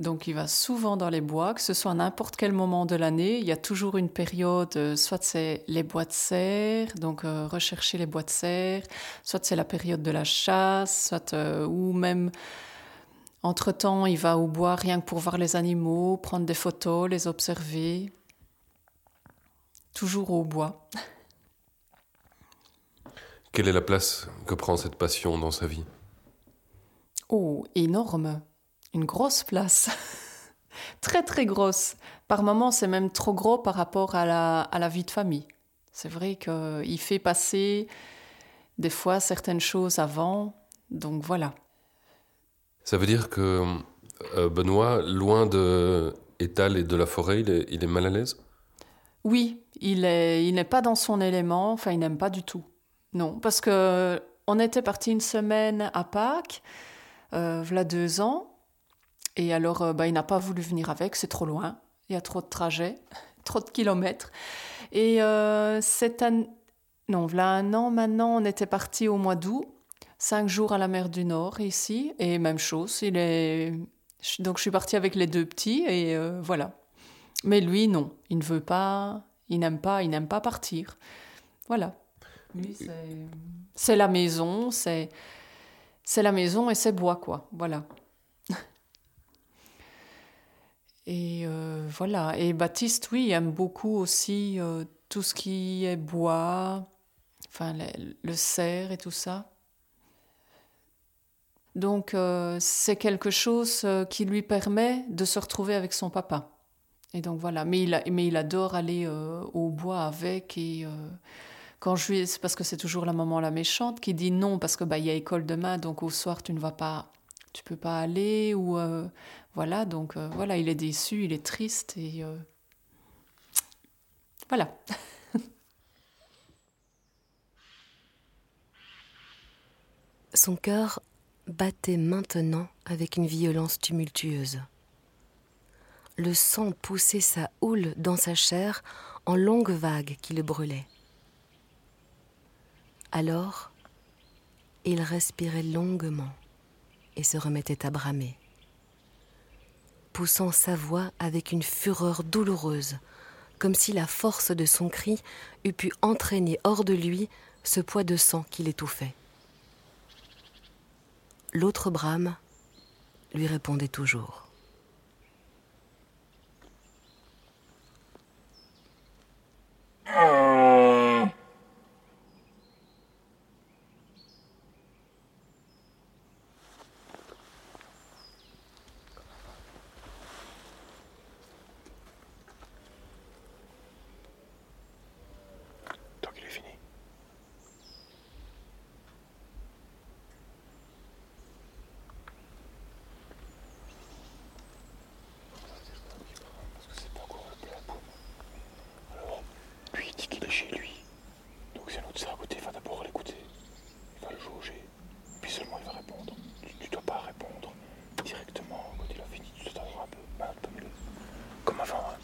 donc il va souvent dans les bois, que ce soit à n'importe quel moment de l'année. Il y a toujours une période, euh, soit c'est les bois de serre, donc euh, rechercher les bois de serre, soit c'est la période de la chasse, soit euh, ou même entre-temps il va au bois rien que pour voir les animaux, prendre des photos, les observer. Toujours au bois. Quelle est la place que prend cette passion dans sa vie? Oh, énorme. Une grosse place. très très grosse. Par moments, c'est même trop gros par rapport à la, à la vie de famille. C'est vrai qu'il fait passer des fois certaines choses avant. Donc voilà. Ça veut dire que euh, Benoît, loin de Étal et de la forêt, il est, il est mal à l'aise? Oui, il est, il n'est pas dans son élément. Enfin, il n'aime pas du tout. Non, parce que on était parti une semaine à Pâques, euh, voilà deux ans, et alors euh, bah, il n'a pas voulu venir avec, c'est trop loin, il y a trop de trajets, trop de kilomètres. Et euh, cette année, non, voilà un an maintenant, on était parti au mois d'août, cinq jours à la mer du Nord ici, et même chose, il est, donc je suis partie avec les deux petits et euh, voilà. Mais lui, non, il ne veut pas, il n'aime pas, il n'aime pas partir, voilà. Lui, c'est- c'est la maison, c'est c'est la maison et c'est bois, quoi. Voilà. Et euh, voilà. Et Baptiste, oui, aime beaucoup aussi euh, tout ce qui est bois, enfin le, cerf et tout ça. Donc euh, c'est quelque chose qui lui permet de se retrouver avec son papa. Et donc voilà. Mais il, mais il adore aller au bois avec et quand je lui, c'est parce que c'est toujours la maman la méchante qui dit non parce que bah il y a école demain donc au soir tu ne vas pas, tu peux pas aller ou voilà donc euh, voilà il est déçu, il est triste et euh, voilà. Son cœur battait maintenant avec une violence tumultueuse. Le sang poussait sa houle dans sa chair en longues vagues qui le brûlaient. Alors, il respirait longuement et se remettait à bramer, poussant sa voix avec une fureur douloureuse, comme si la force de son cri eût pu entraîner hors de lui ce poids de sang qui l'étouffait. L'autre brame lui répondait toujours. Tant qu'il est fini. Parce que c'est pas encore le plat Alors, lui il dit qu'il est chez lui. Donc si un autre sert à côté, il va d'abord l'écouter. Il va le jauger. Puis seulement il va répondre. Tu, tu dois pas répondre directement quand il a fini. Tu dois attendre un peu, un peu mieux. Comme avant. hein.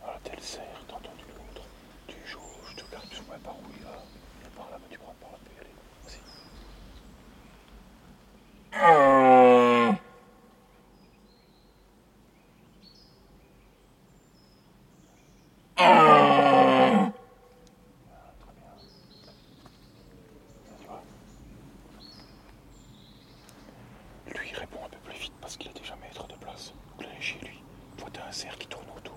Voilà, tel serre, t'as entendu l'autre. Tu jauges, tu regardes plus ou moins par où il va. Et par là, bah, tu prends par là, puis y aller. Vas-y. Lui, il répond un peu plus vite parce qu'il est déjà maître de place. Donc là, il est chez lui. Toi, cerf qui tourne autour.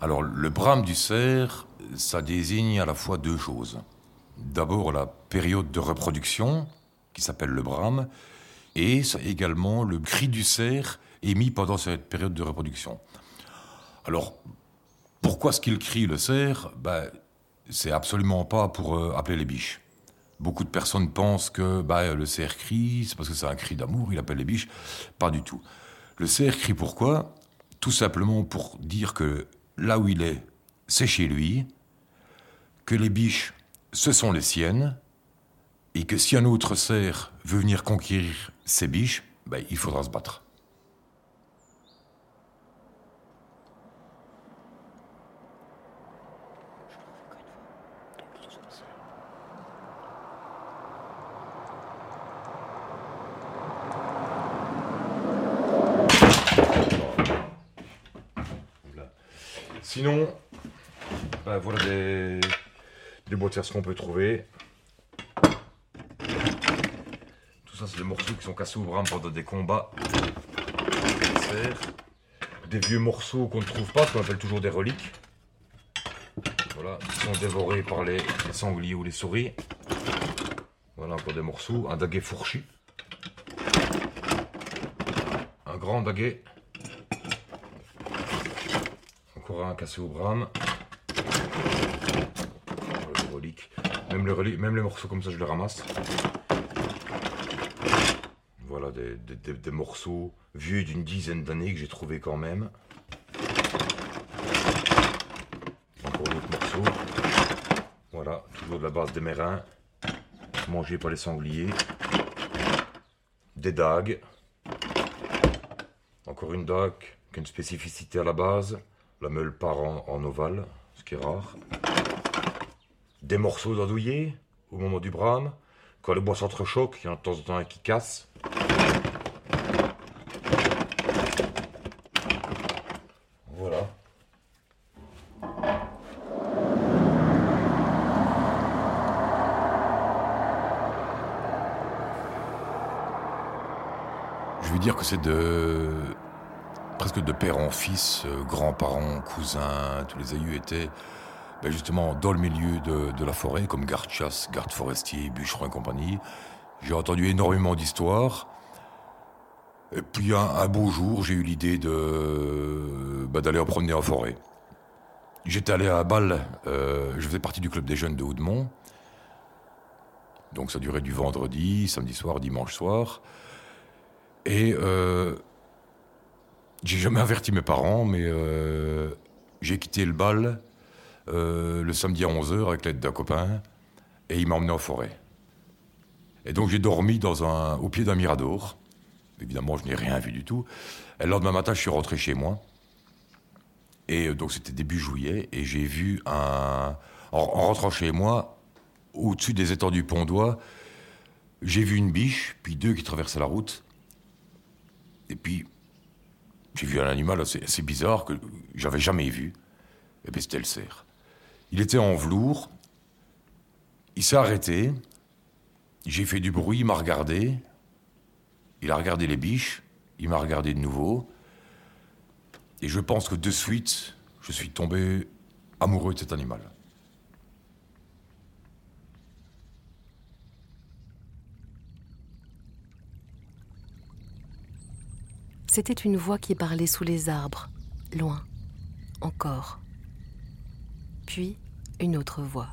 Alors, le brame du cerf, ça désigne à la fois deux choses. D'abord, la période de reproduction, qui s'appelle le brame, et également le cri du cerf émis pendant cette période de reproduction. Alors, pourquoi est-ce qu'il crie le cerf? Ben, C'est absolument pas pour euh, appeler les biches. Beaucoup de personnes pensent que ben, le cerf crie, c'est parce que c'est un cri d'amour, il appelle les biches. Pas du tout. Le cerf crie pourquoi? Tout simplement pour dire que là où il est, c'est chez lui, que les biches, ce sont les siennes, et que si un autre cerf veut venir conquérir ces biches, ben, il faudra se battre. Sinon, ben voilà des, de qu'on peut trouver. Tout ça, c'est des morceaux qui sont cassés au bras pendant des combats. Des vieux morceaux qu'on ne trouve pas, qu'on appelle toujours des reliques. Voilà, qui sont dévorés par les, sangliers ou les souris. Voilà encore des morceaux. Un daguet fourchi. Un grand daguet. Encore un cassé au brame. Même les, morceaux comme ça, je les ramasse. Voilà, des, morceaux vieux d'une dizaine d'années que j'ai trouvé quand même. Encore d'autres morceaux. Voilà, toujours de la base des mérins. Mangés par les sangliers. Des dagues. Encore une dague qui a une spécificité à la base. La meule part en ovale, ce qui est rare. Des morceaux d'andouillé au moment du brame. Quand le bois s'entrechoque, il y en a de temps en temps un qui casse. Voilà. Je veux dire que c'est de presque de père en fils, euh, grands-parents, cousins, tous les aïeux étaient ben, justement dans le milieu de, la forêt, comme garde-chasse, garde forestier, bûcheron et compagnie. J'ai entendu énormément d'histoires. Et puis un, beau jour, j'ai eu l'idée de ben, d'aller en promener en forêt. J'étais allé à Bâle, euh, je faisais partie du club des jeunes de Haudemont. Donc ça durait du vendredi, samedi soir, dimanche soir. Et euh, j'ai jamais averti mes parents, mais euh, j'ai quitté le bal euh, le samedi à 11h avec l'aide d'un copain, et il m'a emmené en forêt. Et donc j'ai dormi dans un, au pied d'un mirador. Évidemment, je n'ai rien vu du tout. Et le lendemain matin, je suis rentré chez moi. Et euh, donc, c'était début juillet. Et j'ai vu un. En, en rentrant chez moi, au-dessus des étangs du Pont d'Oie, j'ai vu une biche, puis deux qui traversaient la route. Et puis, j'ai vu un animal assez, bizarre que j'avais jamais vu. Et puis, c'était le cerf. Il était en velours. Il s'est arrêté. J'ai fait du bruit, il m'a regardé. Il a regardé les biches. Il m'a regardé de nouveau. Et je pense que de suite, je suis tombé amoureux de cet animal. C'était une voix qui parlait sous les arbres, loin, encore. Puis une autre voix.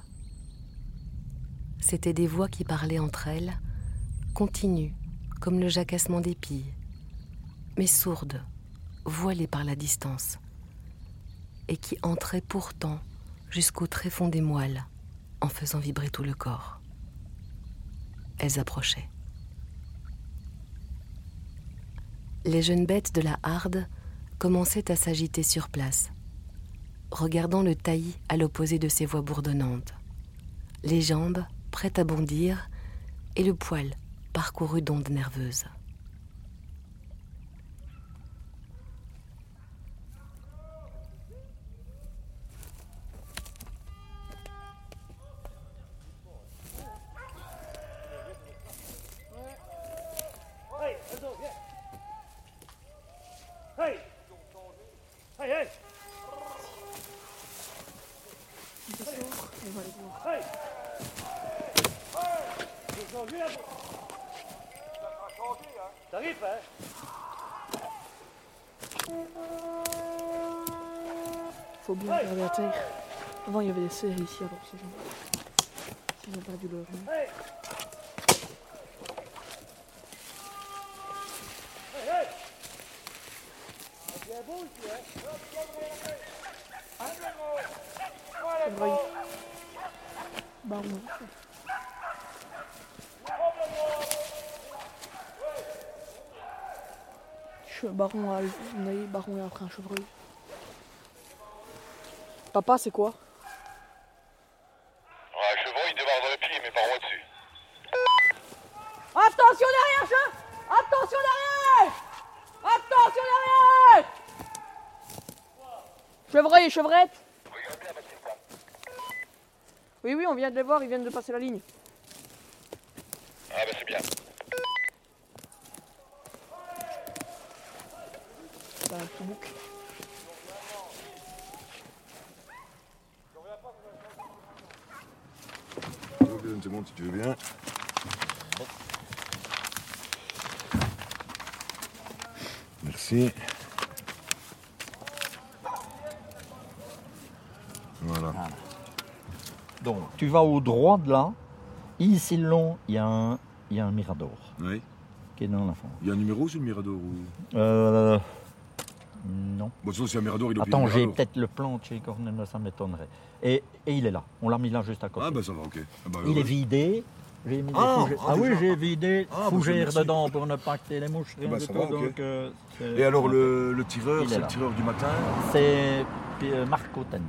C'étaient des voix qui parlaient entre elles, continues, comme le jacassement des pilles, mais sourdes, voilées par la distance, et qui entraient pourtant jusqu'au tréfond des moelles, en faisant vibrer tout le corps. Elles approchaient. Les jeunes bêtes de la harde commençaient à s'agiter sur place, regardant le taillis à l'opposé de ses voix bourdonnantes. Les jambes prêtes à bondir et le poil parcouru d'ondes nerveuses. Faut bien regarder la terre. Avant, il y avait des cerfs ici, alors c'est gens. Ils ont perdu leur. Baron. Che- Baron a on a eu Baron et après un chevreuil. Papa, c'est quoi? Un chevreuil démarre dans le pied, mais par moi dessus. Attention derrière, chef Attention derrière Attention derrière Chevreuil et chevrette? Oui, oui, on vient de les voir, ils viennent de passer la ligne. Ah bah c'est bien. C'est un petit bouc. Une seconde si tu veux bien. Merci. Voilà. Donc, tu vas au droit de là. Ici, le long, il y, a un- il y a un mirador Oui. qui est dans la fond. Il y a un numéro sur le Mirador ou... Euh, non. Bon, sauf si un Mirador, il est au pied Attends, j'ai peut-être le plan de chez Cornel, ça m'étonnerait. Et, et il est là. On l'a mis là juste à côté. Ah bah ça va, ok. Ah bah, il est vidé. J'ai mis Ah, ah, ah oui, j'ai vidé Ah, bah, merci. dedans pour ne pas que les mouches. Ah rien bah, du ça tout, va, ok. donc, euh, c'est- Et alors le, le tireur, c'est le tireur du matin C'est euh, Marc Cotten.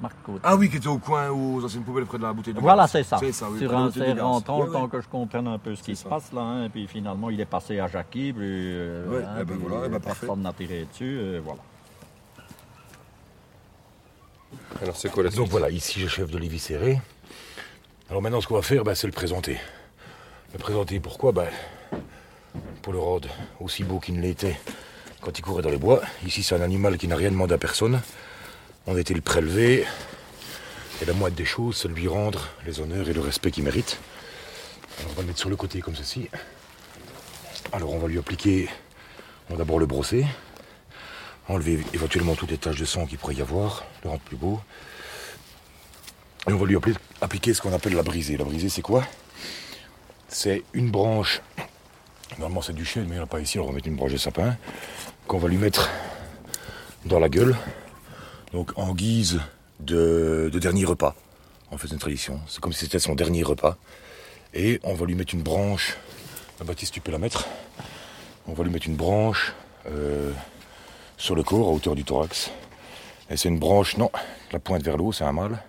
Marc. Ah oui, qui était au coin aux anciennes poubelles près de la bouteille de Voilà, gaz. c'est ça. C'est ça, oui. Sur un rentrant, le temps que je comprenne un peu ce qui se passe là. hein, et puis finalement, il est passé à Jackie. Puis, euh, Ouais, hein, eh ben puis, voilà, eh ben parfait. personne n'a tiré dessus. euh, voilà. Alors c'est quoi la Donc voilà, ici j'ai le chef de Lévis serré. Alors maintenant ce qu'on va faire, bah, c'est le présenter. Le présenter pourquoi? Bah, Pour le rendre aussi beau qu'il ne l'était quand il courait dans les bois. Ici c'est un animal qui n'a rien demandé à personne. On été le prélever. Et la moindre des choses, c'est lui rendre les honneurs et le respect qu'il mérite. On va le mettre sur le côté comme ceci. Alors on va lui appliquer, on va d'abord le brosser, enlever éventuellement toutes les taches de sang qu'il pourrait y avoir, le rendre plus beau. Et on va lui appli- appliquer ce qu'on appelle la brisée. La brisée, c'est quoi? C'est une branche, normalement c'est du chêne, mais il n'y a pas ici, on va mettre une branche de sapin, qu'on va lui mettre dans la gueule, donc en guise de, de dernier repas. On fait une tradition, c'est comme si c'était son dernier repas. Et on va lui mettre une branche, la Baptiste, tu peux la mettre, On va lui mettre une branche euh, sur le corps, à hauteur du thorax. Et c'est une branche, non, la pointe vers le haut, c'est un mâle.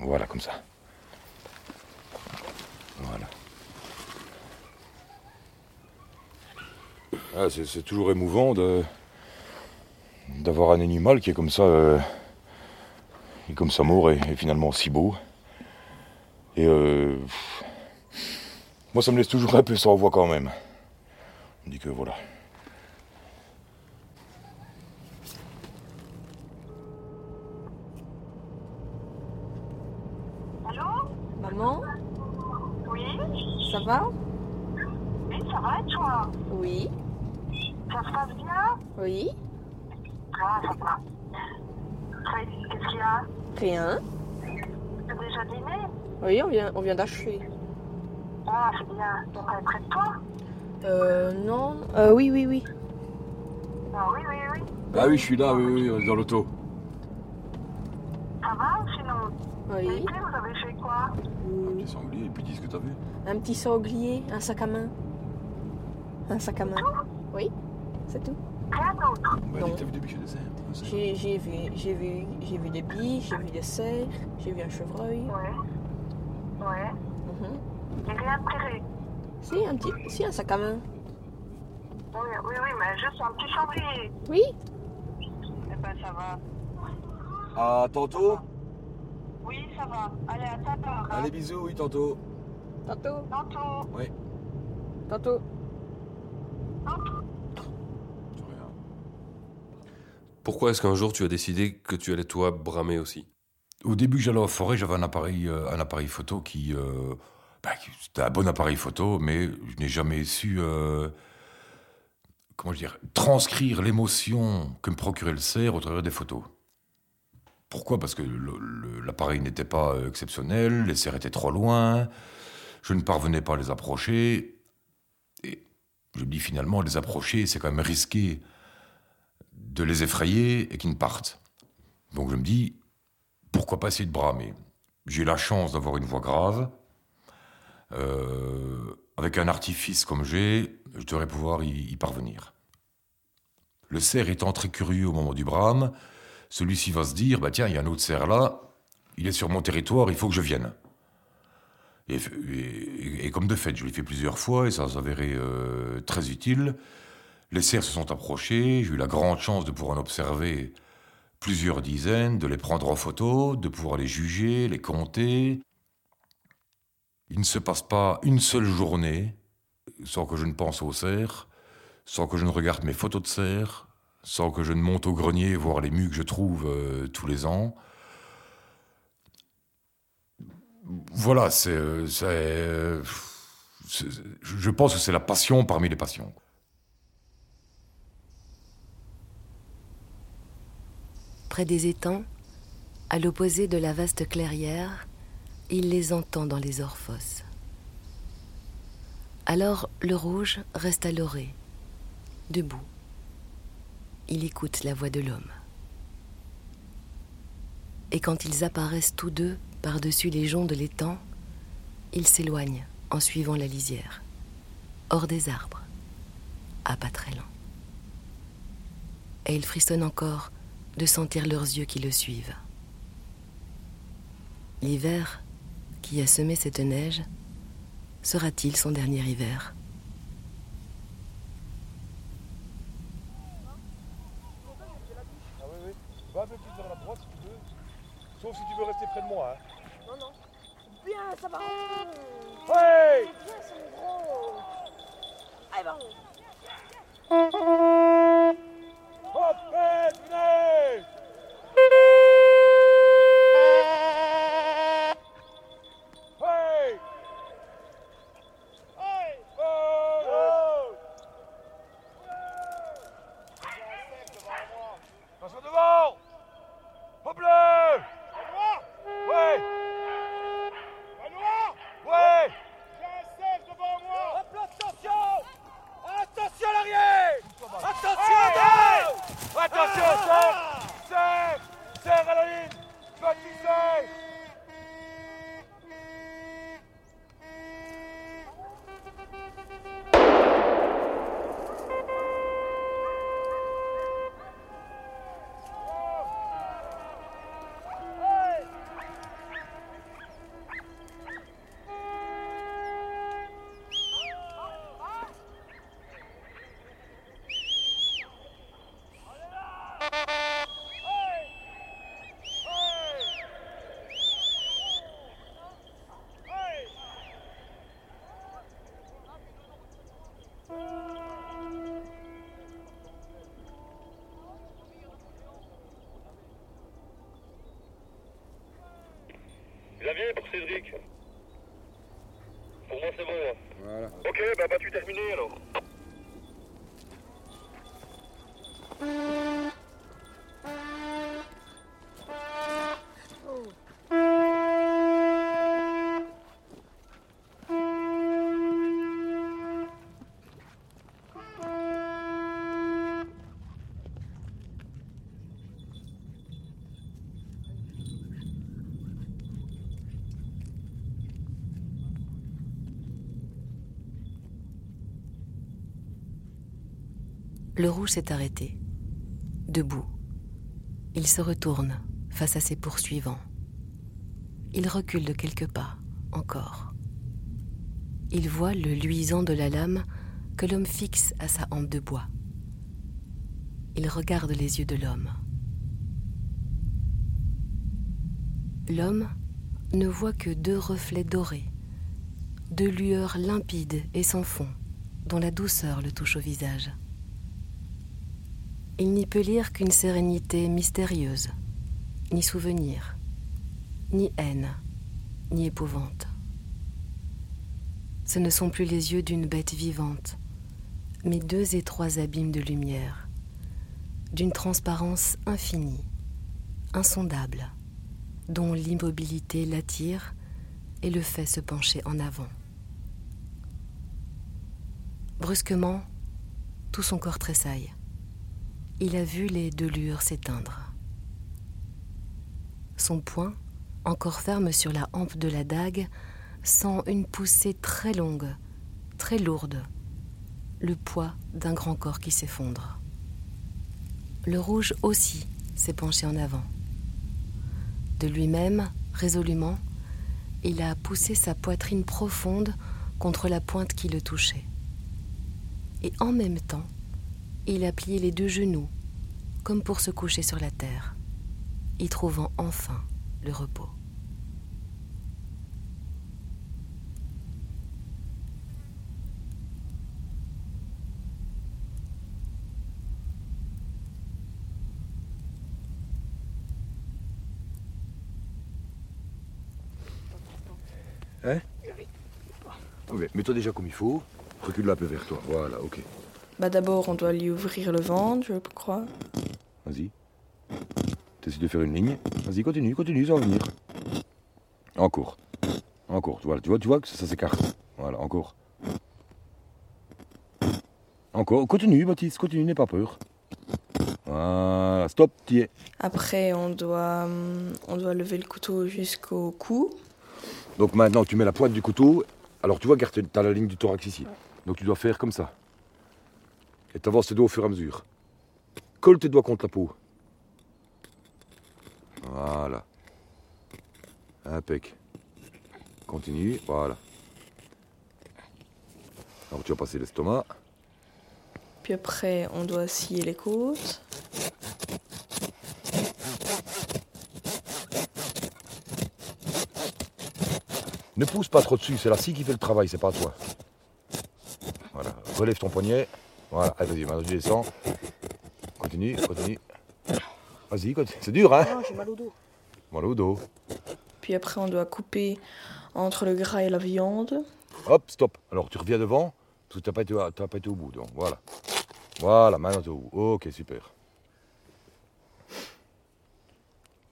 Voilà, comme ça. Voilà. Ah, c'est toujours émouvant de, d'avoir un animal qui est comme ça, euh, qui est comme ça mort et, et finalement si beau. Et euh, pff, moi, ça me laisse toujours un peu sans voix quand même. On dit que voilà. Maman? Oui? Ça va? Oui, ça va et toi? Oui. Ça se passe bien? Oui. Ah, ça va. Très- Qu'est-ce qu'il y a Rien. Tu as déjà dîné Oui, on vient, on vient d'achever. Ah, c'est bien. Donc, elle est près de toi Euh, non. Euh, oui, oui, oui. Ah oui, oui, oui. Ah oui, je suis là, oui, oui, dans l'auto. Ça va sinon Oui. Vous avez fait quoi Les sangliers, et puis dis ce que t'as vu. Un petit sanglier, un sac à main. Un sac à main. Oui, c'est tout. Rien d'autre Bah, Non. dis, t'as vu des biches et des cerfs J'ai j'ai vu, j'ai vu, j'ai vu des biches, j'ai vu des cerfs, j'ai vu un chevreuil. Ouais. Ouais. Mhm. Et rien de tiré Si, un petit, si, un sac à main. Oui, oui, oui, mais juste un petit sanglier. Oui. Eh ben, ça va. Ah, tantôt Oui, ça va. Allez, à ta part. hein. Allez, bisous, oui, tantôt. Tantôt. Tantôt. Oui. Tantôt. Pourquoi est-ce qu'un jour tu as décidé que tu allais toi bramer aussi? Au début, j'allais en forêt, j'avais un appareil, euh, un appareil photo qui. euh, bah, qui- C'était un bon appareil photo, mais je n'ai jamais su. euh, comment je dire Transcrire l'émotion que me procurait le cerf au travers des photos. Pourquoi? Parce que l'appareil n'était pas exceptionnel, les cerfs étaient trop loin, je ne parvenais pas à les approcher. Et je me dis finalement, les approcher, c'est quand même risqué de les effrayer et qu'ils ne partent. Donc je me dis, pourquoi pas essayer de bramer? J'ai la chance d'avoir une voix grave. Euh, avec un artifice comme j'ai, je devrais pouvoir y, parvenir. Le cerf étant très curieux au moment du brame, celui-ci va se dire, bah tiens, il y a un autre cerf là, il est sur mon territoire, il faut que je vienne. Et comme de fait, je l'ai fait plusieurs fois et ça s'avérait euh, très utile. Les cerfs se sont approchés, j'ai eu la grande chance de pouvoir en observer plusieurs dizaines, de les prendre en photo, de pouvoir les juger, les compter. Il ne se passe pas une seule journée sans que je ne pense aux cerfs, sans que je ne regarde mes photos de cerfs, sans que je ne monte au grenier voir les mues que je trouve euh, tous les ans. Voilà, euh, euh, c'est- je pense que c'est la passion parmi les passions. Des étangs, à l'opposé de la vaste clairière, il les entend dans les orphos. Alors le rouge reste à l'orée, debout. Il écoute la voix de l'homme. Et quand ils apparaissent tous deux par-dessus les joncs de l'étang, ils s'éloignent en suivant la lisière, hors des arbres, à pas très lent. Et il frissonne encore de sentir leurs yeux qui le suivent. L'hiver qui a semé cette neige sera-t-il son dernier hiver? Ah oui, oui. Va un peu plus vers la droite si tu veux. Sauf si tu veux rester près de moi. Hein. Non, non. Bien, ça va. Ouais Bien, c'est gros. Allez, va. Hop, vite, venez Hey Hey Oh Attention devant Hop là Ouais Ouais J'ai un cerf devant moi Hop là, attention Attention à l'arrière Cédric. Pour moi, c'est bon. hein. Voilà. Ok, bah, bah, tu terminé alors. Le rouge s'est arrêté, debout. Il se retourne face à ses poursuivants. Il recule de quelques pas, encore. Il voit le luisant de la lame que l'homme fixe à sa hampe de bois. Il regarde les yeux de l'homme. L'homme ne voit que deux reflets dorés, deux lueurs limpides et sans fond, dont la douceur le touche au visage. Il n'y peut lire qu'une sérénité mystérieuse, ni souvenir, ni haine, ni épouvante. Ce ne sont plus les yeux d'une bête vivante, mais deux étroits abîmes de lumière, d'une transparence infinie, insondable, dont l'immobilité l'attire et le fait se pencher en avant. Brusquement, tout son corps tressaille. Il a vu les deux lueurs s'éteindre. Son poing, encore ferme sur la hampe de la dague, sent une poussée très longue, très lourde, le poids d'un grand corps qui s'effondre. Le rouge aussi s'est penché en avant. De lui-même, résolument, il a poussé sa poitrine profonde contre la pointe qui le touchait. Et en même temps, il a plié les deux genoux, comme pour se coucher sur la terre, y trouvant enfin le repos. Hein? Ok, mets-toi déjà comme il faut. Recule un peu vers toi. Voilà, ok. Bah d'abord, on doit lui ouvrir le ventre, je crois. Vas-y. T'essaies de faire une ligne. Vas-y, continue, continue, ça va venir. Encore. Encore. Voilà, tu vois, tu vois que ça, ça s'écarte. Voilà, encore. Encore. Continue, Baptiste, continue, n'aie pas peur. Voilà, stop, t'y es. Après, on doit, hum, on doit lever le couteau jusqu'au cou. Donc maintenant, tu mets la pointe du couteau. Alors tu vois, regarde, t'as la ligne du thorax ici. Donc tu dois faire comme ça. Et t'avances tes doigts au fur et à mesure. Colle tes doigts contre la peau. Voilà. Impec. Continue, voilà. Alors tu vas passer l'estomac. Puis après, on doit scier les côtes. Ne pousse pas trop dessus, c'est la scie qui fait le travail, c'est pas toi. Voilà, relève ton poignet. Voilà, vas-y, maintenant tu descends. Continue, continue. Vas-y, continue. C'est dur, hein Ah, j'ai mal au dos. Mal au dos. Puis après, on doit couper entre le gras et la viande. Hop, stop. Alors tu reviens devant, parce que tu n'as pas, été pas au bout. Donc voilà. Voilà, maintenant tu es au bout. Ok, super.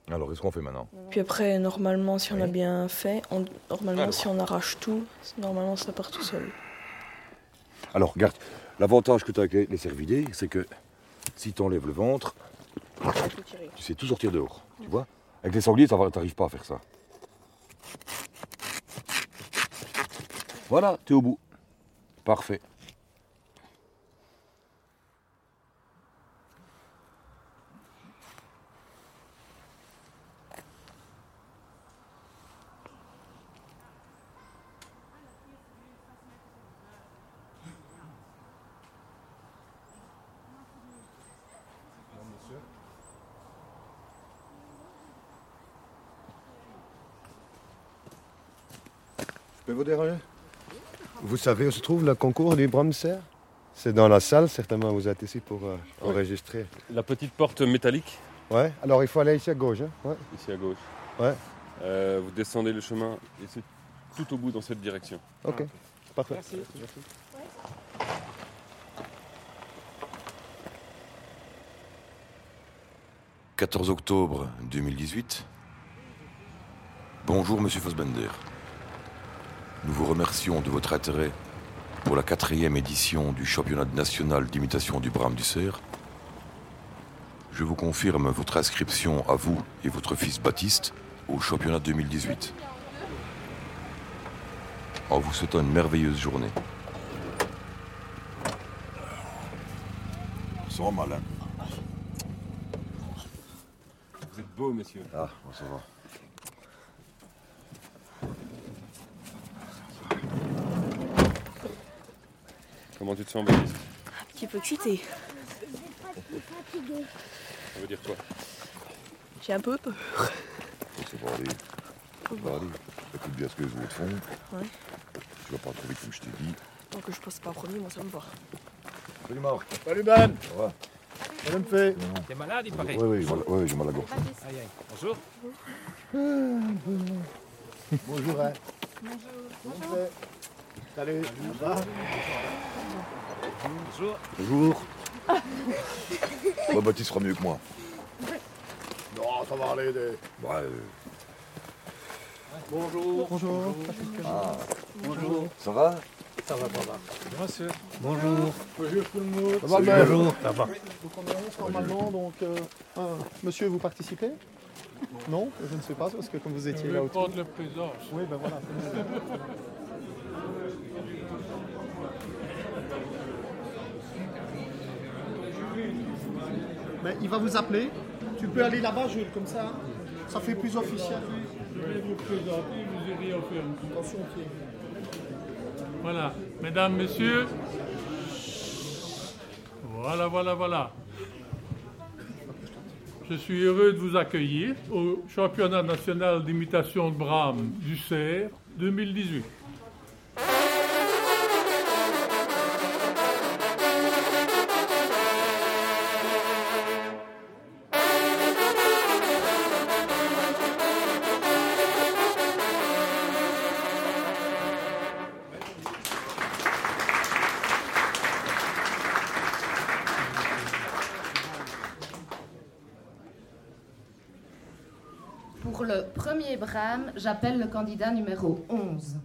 Alors, qu'est-ce qu'on fait maintenant? Puis après, normalement, si on a bien fait, on- normalement, Alors. si on arrache tout, normalement, ça part tout seul. Alors, regarde, l'avantage que tu as avec les, cervidés, c'est que si tu enlèves le ventre, tu sais tout sortir dehors. Tu vois Avec les sangliers, tu n'arrives pas à faire ça. Voilà, tu es au bout. Parfait. Vous déranger Vous savez où se trouve le concours du Bromser C'est dans la salle, certainement, vous êtes ici pour euh, Oui. enregistrer. La petite porte métallique, Ouais, alors il faut aller ici à gauche. Hein? Ouais. ici à gauche. Ouais. Euh, vous descendez le chemin et c'est tout au bout dans cette direction. Ok, parfait. Merci. 14 octobre 2018. Bonjour Monsieur Fassbender. Nous vous remercions de votre intérêt pour la quatrième édition du championnat national d'imitation du brame du cerf. Je vous confirme votre inscription à vous et votre fils Baptiste au championnat 2018. En vous souhaitant une merveilleuse journée. Sans malin. Vous êtes beau, messieurs. Ah, ça va. Comment tu te sens, Baptiste Un petit peu excité. Ça veut dire quoi J'ai un peu peur. Ça va aller. Ça va aller. Écoute bien ce que les autres font. Ouais. Tu vas pas trop vite comme je t'ai dit. Tant que je passe pas en premier, moi ça me va. Salut Marc. Salut Ben Ça va Madame. T'es malade, il paraît Oui, oui, j'ai mal- oui, j'ai mal à gorge. Aïe, aïe. Bonjour. Bonjour, hein. Bonjour. Salut. Bonjour. Bonjour. Bah, Baptiste fera mieux que moi. Non, ça va aller. Des... Ouais, euh, Bonjour. Bonjour. Ah. Bonjour. Ça va? Ça va, ça va. Bonjour, monsieur. Bonjour. Bonjour tout le monde. Ça va, Salut, bonjour. Ça va. Donc on annonce normalement, donc... euh, monsieur, vous participez? Non Je ne sais pas, parce que comme vous étiez Je là vais autour... prendre la présence. Oui, ben voilà. Il va vous appeler. Tu peux aller là-bas, Jules, comme ça. Ça fait plus officiel. Je vais vous présenter, vous irez. Attention, pied. Voilà, mesdames, messieurs. Voilà, voilà, voilà. Je suis heureux de vous accueillir au championnat national d'imitation de Brahms du Cerf 2018. J'appelle le candidat numéro 11.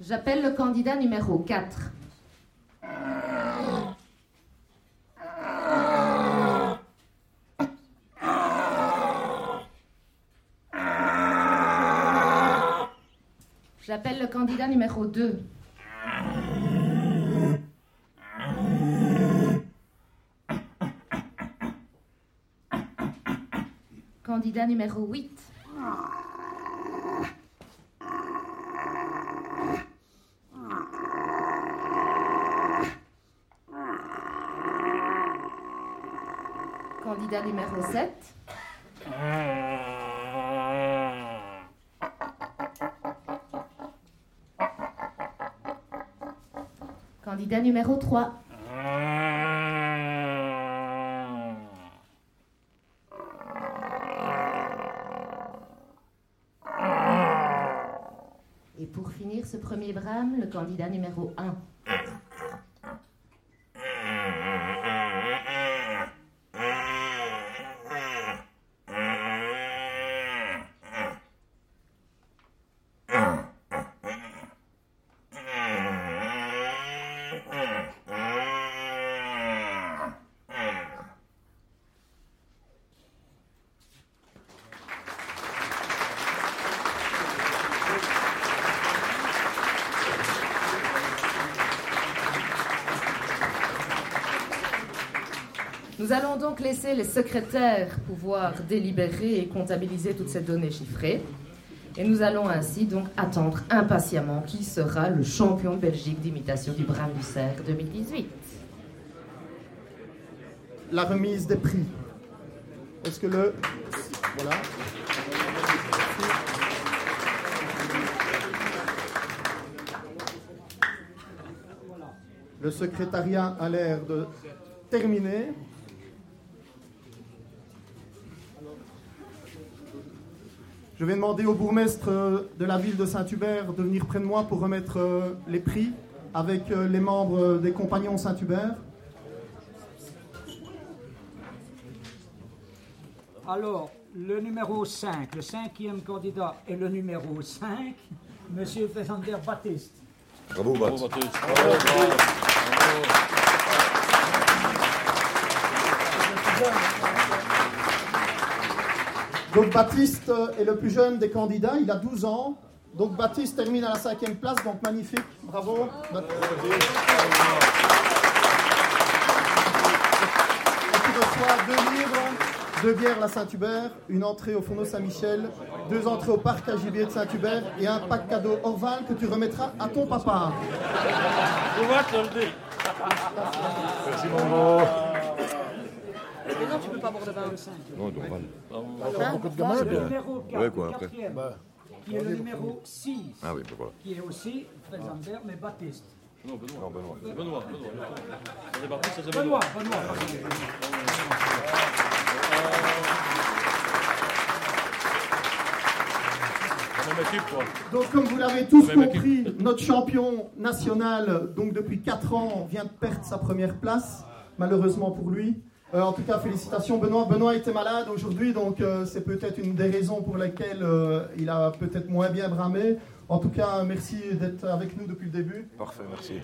J'appelle le candidat numéro 4. J'appelle le candidat numéro 2. Candidat numéro 8. Candidat numéro 7. Candidat numéro 3. Et pour finir ce premier brame, le candidat numéro 1. laisser les secrétaires pouvoir délibérer et comptabiliser toutes ces données chiffrées. Et nous allons ainsi donc attendre impatiemment qui sera le champion de Belgique d'imitation du Bram du Cerf 2018. La remise des prix. Est-ce que le. Voilà. Le secrétariat a l'air de terminer. Je vais demander au bourgmestre de la ville de Saint-Hubert de venir près de moi pour remettre euh, les prix avec euh, les membres des compagnons Saint-Hubert. Alors, le numéro 5, le cinquième candidat est le numéro 5, Monsieur Fessander Baptiste. Bravo, Baptiste. Donc Baptiste est le plus jeune des candidats, il a 12 ans. Donc Baptiste termine à la cinquième place, donc magnifique, bravo. Baptiste. Et tu reçois deux livres, deux bières la Saint-Hubert, une entrée au Fourneau Saint-Michel, deux entrées au parc à gibier de Saint-Hubert et un pack cadeau Orval que tu remettras à ton papa. Merci, mon non, tu peux pas boire de vin. Non, normal. Alors, beaucoup de c'est gamins, le bien. numéro 4, Ouais, quoi, après. quatrième, qui est le numéro 6, Ah oui, ben voilà. qui est aussi Fessander, mais Baptiste. Non, Benoît. Benoît, Benoît. Benoît, Benoît. Benoît, même équipe, quoi. Donc, comme vous l'avez tous compris, notre champion national, donc depuis 4 ans, vient de perdre sa première place, malheureusement pour lui. Euh, en tout cas, félicitations Benoît. Benoît était malade aujourd'hui, donc euh, c'est peut-être une des raisons pour lesquelles euh, il a peut-être moins bien bramé. En tout cas, merci d'être avec nous depuis le début. Parfait, merci.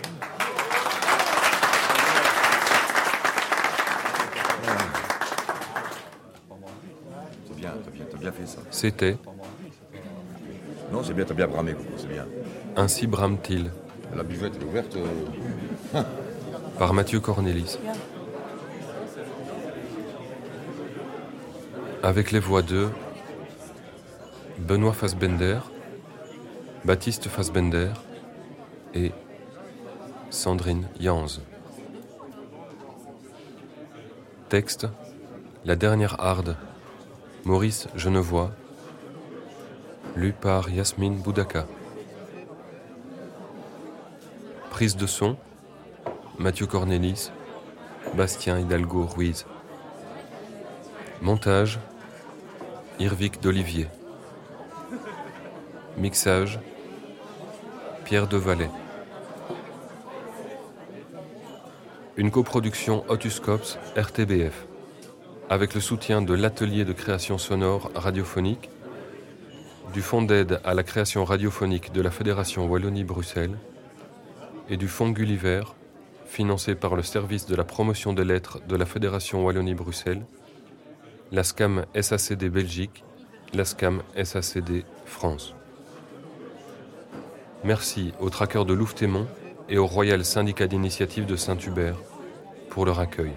C'est bien, t'as bien, t'as bien fait ça. C'était Non, c'est bien, t'as bien bramé, c'est bien. Ainsi brame-t-il La buvette est ouverte. par Mathieu Cornelis. Avec les voix de Benoît Fassbender, Baptiste Fassbender et Sandrine Janz. Texte La dernière harde, Maurice Genevois, lu par Yasmine Boudaka. Prise de son Mathieu Cornelis, Bastien Hidalgo Ruiz. Montage Irvic d'Olivier. Mixage Pierre Devalet. Une coproduction Otuscops RTBF avec le soutien de l'atelier de création sonore radiophonique, du fonds d'aide à la création radiophonique de la Fédération Wallonie-Bruxelles et du fonds Gulliver financé par le service de la promotion des lettres de la Fédération Wallonie-Bruxelles, la SCAM SACD Belgique, la SCAM SACD France. Merci aux traqueurs de Louvetémont et au Royal Syndicat d'initiative de Saint-Hubert pour leur accueil.